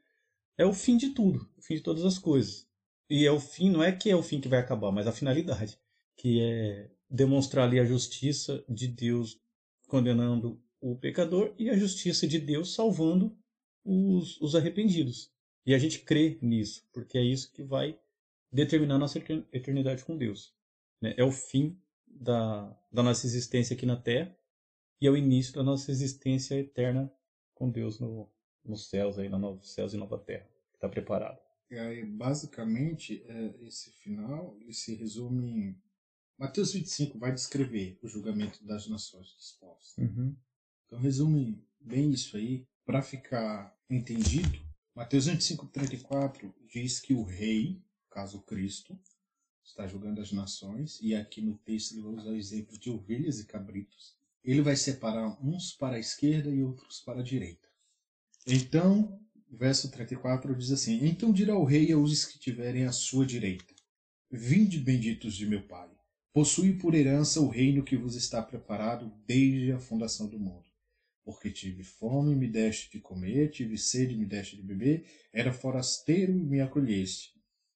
é o fim de tudo, o fim de todas as coisas. E é o fim, não é que é o fim que vai acabar, mas a finalidade, que é demonstrar ali a justiça de Deus condenando o pecador e a justiça de Deus salvando os, os arrependidos. E a gente crê nisso, porque é isso que vai determinar nossa eternidade com Deus. Né? É o fim da, da nossa existência aqui na Terra e é o início da nossa existência eterna com Deus no, nos céus, aí, na novos céus e nova terra, que está preparado. E aí, basicamente, é, esse final ele se resume em. Mateus 25 vai descrever o julgamento das nações dos povos. Uhum. Então, resume bem isso aí, para ficar entendido. Mateus 25, 34 diz que o rei, caso Cristo, está julgando as nações, e aqui no texto ele vai usar o exemplo de ovelhas e cabritos. Ele vai separar uns para a esquerda e outros para a direita. Então, verso 34 diz assim: Então dirá o rei aos que tiverem à sua direita: Vinde benditos de meu Pai, possui por herança o reino que vos está preparado desde a fundação do mundo. Porque tive fome, me deste de comer, tive sede, me deste de beber, era forasteiro e me acolheste.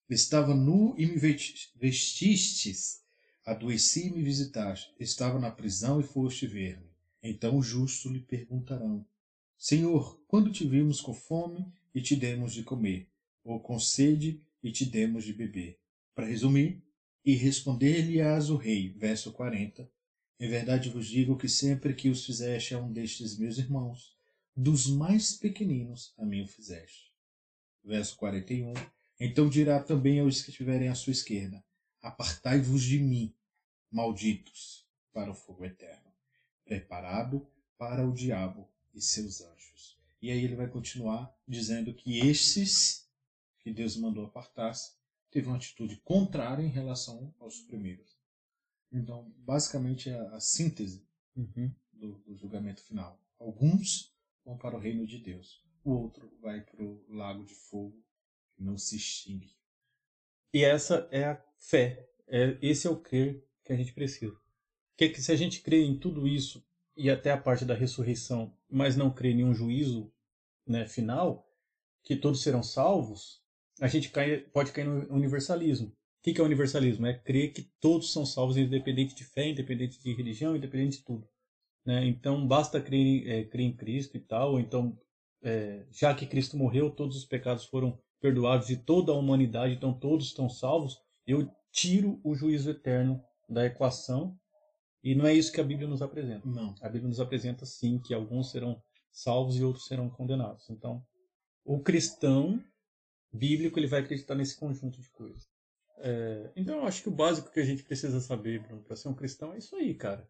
Estava nu e me vestistes, adoeci e me visitaste, estava na prisão e foste ver-me. Então os justos lhe perguntarão: Senhor, quando te vimos com fome e te demos de comer, ou com sede e te demos de beber? Para resumir, e responder-lhe-ás o rei, verso 40, em verdade vos digo que sempre que os fizeste a um destes meus irmãos, dos mais pequeninos a mim o fizeste. Verso 41. Então dirá também aos que estiverem à sua esquerda: Apartai-vos de mim, malditos, para o fogo eterno, preparado para o diabo e seus anjos. E aí ele vai continuar dizendo que esses que Deus mandou apartar-se teve uma atitude contrária em relação aos primeiros. Então, basicamente, é a, síntese uhum. do, do, julgamento final. Alguns vão para o reino de Deus, o outro vai para o lago de fogo que não se extingue. E essa é a fé. É, esse é o crer que a gente precisa. Porque que se a gente crê em tudo isso e até a parte da ressurreição, mas não crê em nenhum juízo né, final, que todos serão salvos, a gente cai, pode cair no universalismo. O que é o universalismo? É crer que todos são salvos, independente de fé, independente de religião, independente de tudo. Né? Então, basta crer é, crer em Cristo e tal, ou então, é, já que Cristo morreu, todos os pecados foram perdoados de toda a humanidade, então todos estão salvos, eu tiro o juízo eterno da equação, e não é isso que a Bíblia nos apresenta. Não. A Bíblia nos apresenta, sim, que alguns serão salvos e outros serão condenados. Então, o cristão bíblico ele vai acreditar nesse conjunto de coisas. É, então eu acho que o básico que a gente precisa saber, para ser um cristão é isso aí, cara.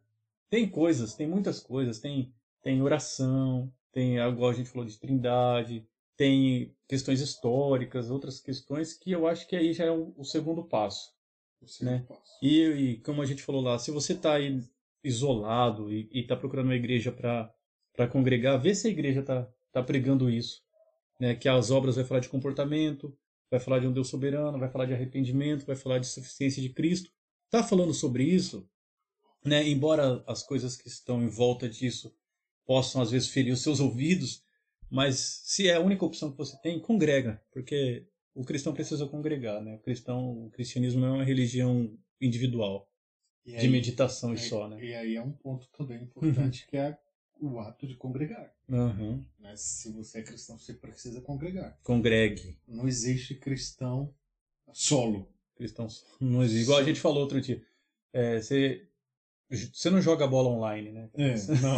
Tem coisas, tem muitas coisas, tem, tem oração, tem, igual a gente falou de trindade, tem questões históricas, outras questões que eu acho que aí já é o, o segundo passo. O segundo né? passo. E, e, como a gente falou lá, se você está aí isolado e está procurando uma igreja para congregar, vê se a igreja está tá pregando isso. Né? Que as obras vai falar de comportamento, vai falar de um Deus soberano, vai falar de arrependimento, vai falar de suficiência de Cristo. Está falando sobre isso, né? embora as coisas que estão em volta disso possam às vezes ferir os seus ouvidos, mas se é a única opção que você tem, congrega, porque o cristão precisa congregar, né? O cristão, o cristianismo não é uma religião individual aí, de meditação aí, e só, né? E aí é um ponto também importante que é o ato de congregar. Uhum. Né? Se você é cristão, você precisa congregar. Congregue. Não existe cristão solo. Cristão não existe. Igual a gente falou outro dia. É, você, você não joga bola online, né? É, não.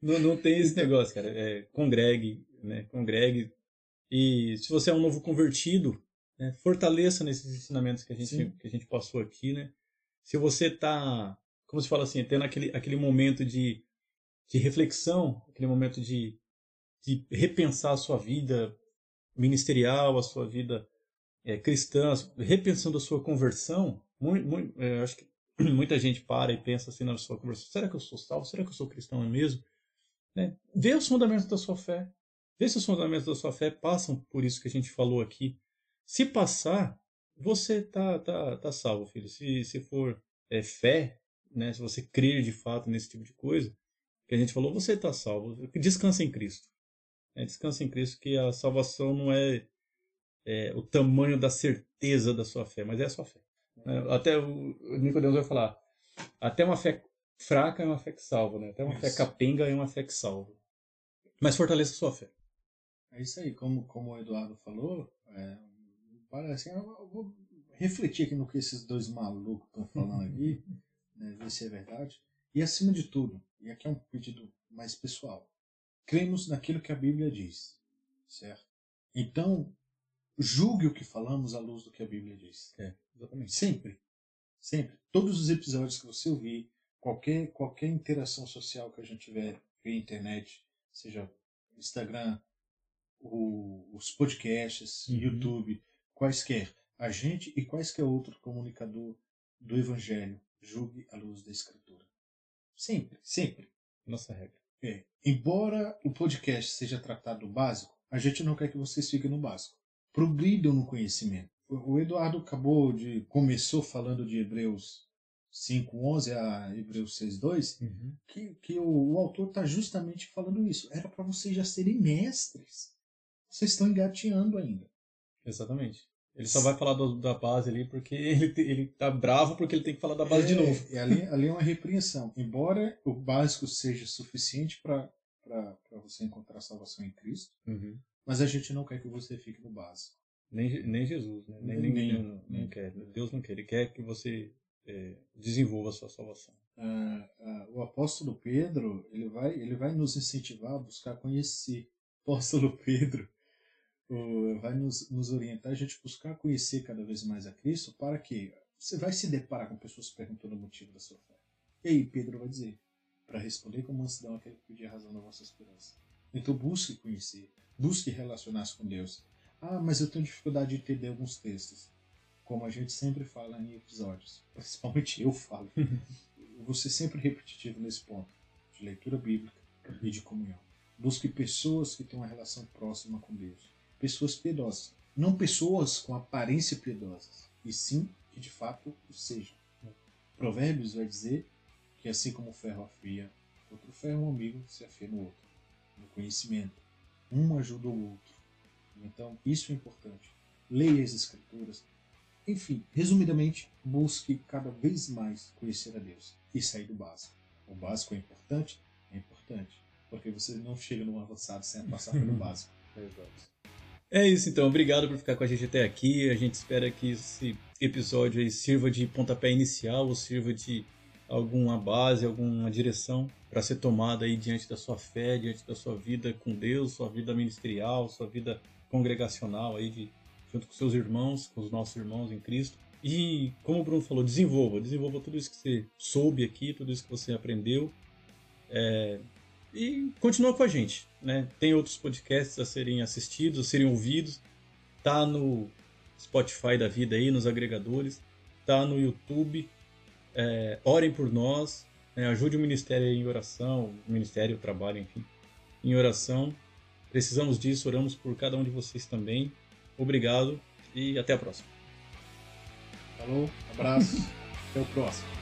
Não. não. tem esse negócio, cara. É, congregue, né? Congregue. E se você é um novo convertido, né? fortaleça nesses ensinamentos que a gente, que a gente passou aqui, né? Se você tá, como se fala assim, tendo aquele, aquele momento de de reflexão, aquele momento de, de repensar a sua vida ministerial, a sua vida é, cristã, repensando a sua conversão. Muito, muito, é, acho que muita gente para e pensa assim na sua conversão: será que eu sou salvo? Será que eu sou cristão mesmo? Né? Vê os fundamentos da sua fé. Vê se os fundamentos da sua fé passam por isso que a gente falou aqui. Se passar, você tá, tá, tá salvo, filho. Se, se for é, fé, né? se você crer de fato nesse tipo de coisa, que a gente falou, você está salvo. Descansa em Cristo. É, descansa em Cristo, que a salvação não é, é, o tamanho da certeza da sua fé, mas é a sua fé. É, até o Nicodemos vai falar, até uma fé fraca é uma fé que salva, né? Até uma isso. fé capenga é uma fé que salva. Mas fortaleça sua fé. É isso aí, como, como o Eduardo falou, é, parece, eu vou refletir aqui no que esses dois malucos estão falando aqui, né, ver se é verdade. E acima de tudo, e aqui é um pedido mais pessoal, cremos naquilo que a Bíblia diz, certo? Então, julgue o que falamos à luz do que a Bíblia diz. É, exatamente. Sempre. Sempre. Todos os episódios que você ouvir, qualquer, qualquer interação social que a gente tiver via internet, seja Instagram, o, os podcasts, uhum. YouTube, quaisquer, a gente e quaisquer outro comunicador do Evangelho, julgue à luz da Escritura. Sempre, sempre. Nossa regra. É. Embora o podcast seja tratado básico, a gente não quer que vocês fiquem no básico. Progridam no conhecimento. O Eduardo acabou de. começou falando de Hebreus 5.11 a Hebreus 6.2, Uhum. que, que o, o autor está justamente falando isso. Era para vocês já serem mestres. Vocês estão engateando ainda. Exatamente. Ele só vai falar do- da base ali porque ele, ele tá bravo porque ele tem que falar da base de É, novo. E ali, ali é uma repreensão. Embora o básico seja suficiente para você encontrar salvação em Cristo, Uhum. mas a gente não quer que você fique no básico. Nem, nem Jesus, né? Nem, Nem- nem, nem- não, nem. não quer. Deus não quer. Ele quer que você é, desenvolva a sua salvação. Ah, ah, o apóstolo Pedro ele vai, ele vai nos incentivar a buscar conhecer. O apóstolo Pedro o- vai nos, nos orientar a gente buscar conhecer cada vez mais a Cristo para que você vai se deparar com pessoas perguntando o motivo da sua fé. E aí Pedro vai dizer, para responder com mansidão aquele que pedir a razão da vossa esperança. Então busque conhecer, busque relacionar-se com Deus. Ah, mas eu tenho dificuldade de entender alguns textos. Como a gente sempre fala em episódios, principalmente eu falo. Eu vou ser sempre repetitivo nesse ponto de leitura bíblica e de comunhão. Busque pessoas que têm uma relação próxima com Deus. Pessoas piedosas. Não pessoas com aparência piedosas, e sim que de fato o sejam. Provérbios vai dizer que assim como o ferro afia, outro ferro um amigo se afia no outro. No conhecimento. Um ajuda o outro. Então, isso é importante. Leia as escrituras. Enfim, resumidamente, busque cada vez mais conhecer a Deus e sair do básico. O básico é importante? É importante. Porque você não chega no avançado sem passar pelo básico. É isso então, obrigado por ficar com a gente até aqui. A gente espera que esse episódio aí sirva de pontapé inicial ou sirva de alguma base, alguma direção para ser tomada aí diante da sua fé, diante da sua vida com Deus, sua vida ministerial, sua vida congregacional aí de, junto com seus irmãos, com os nossos irmãos em Cristo. E como o Bruno falou, desenvolva, desenvolva tudo isso que você soube aqui, tudo isso que você aprendeu. É, e continua com a gente, né? Tem outros podcasts a serem assistidos, a serem ouvidos. Tá no Spotify da vida aí, nos agregadores. Tá no YouTube. É, orem por nós. né? Ajude o Ministério em oração. O Ministério, o trabalho, enfim. Em oração. Precisamos disso. Oramos por cada um de vocês também. Obrigado e até a próxima. Falou, abraço, até o próximo.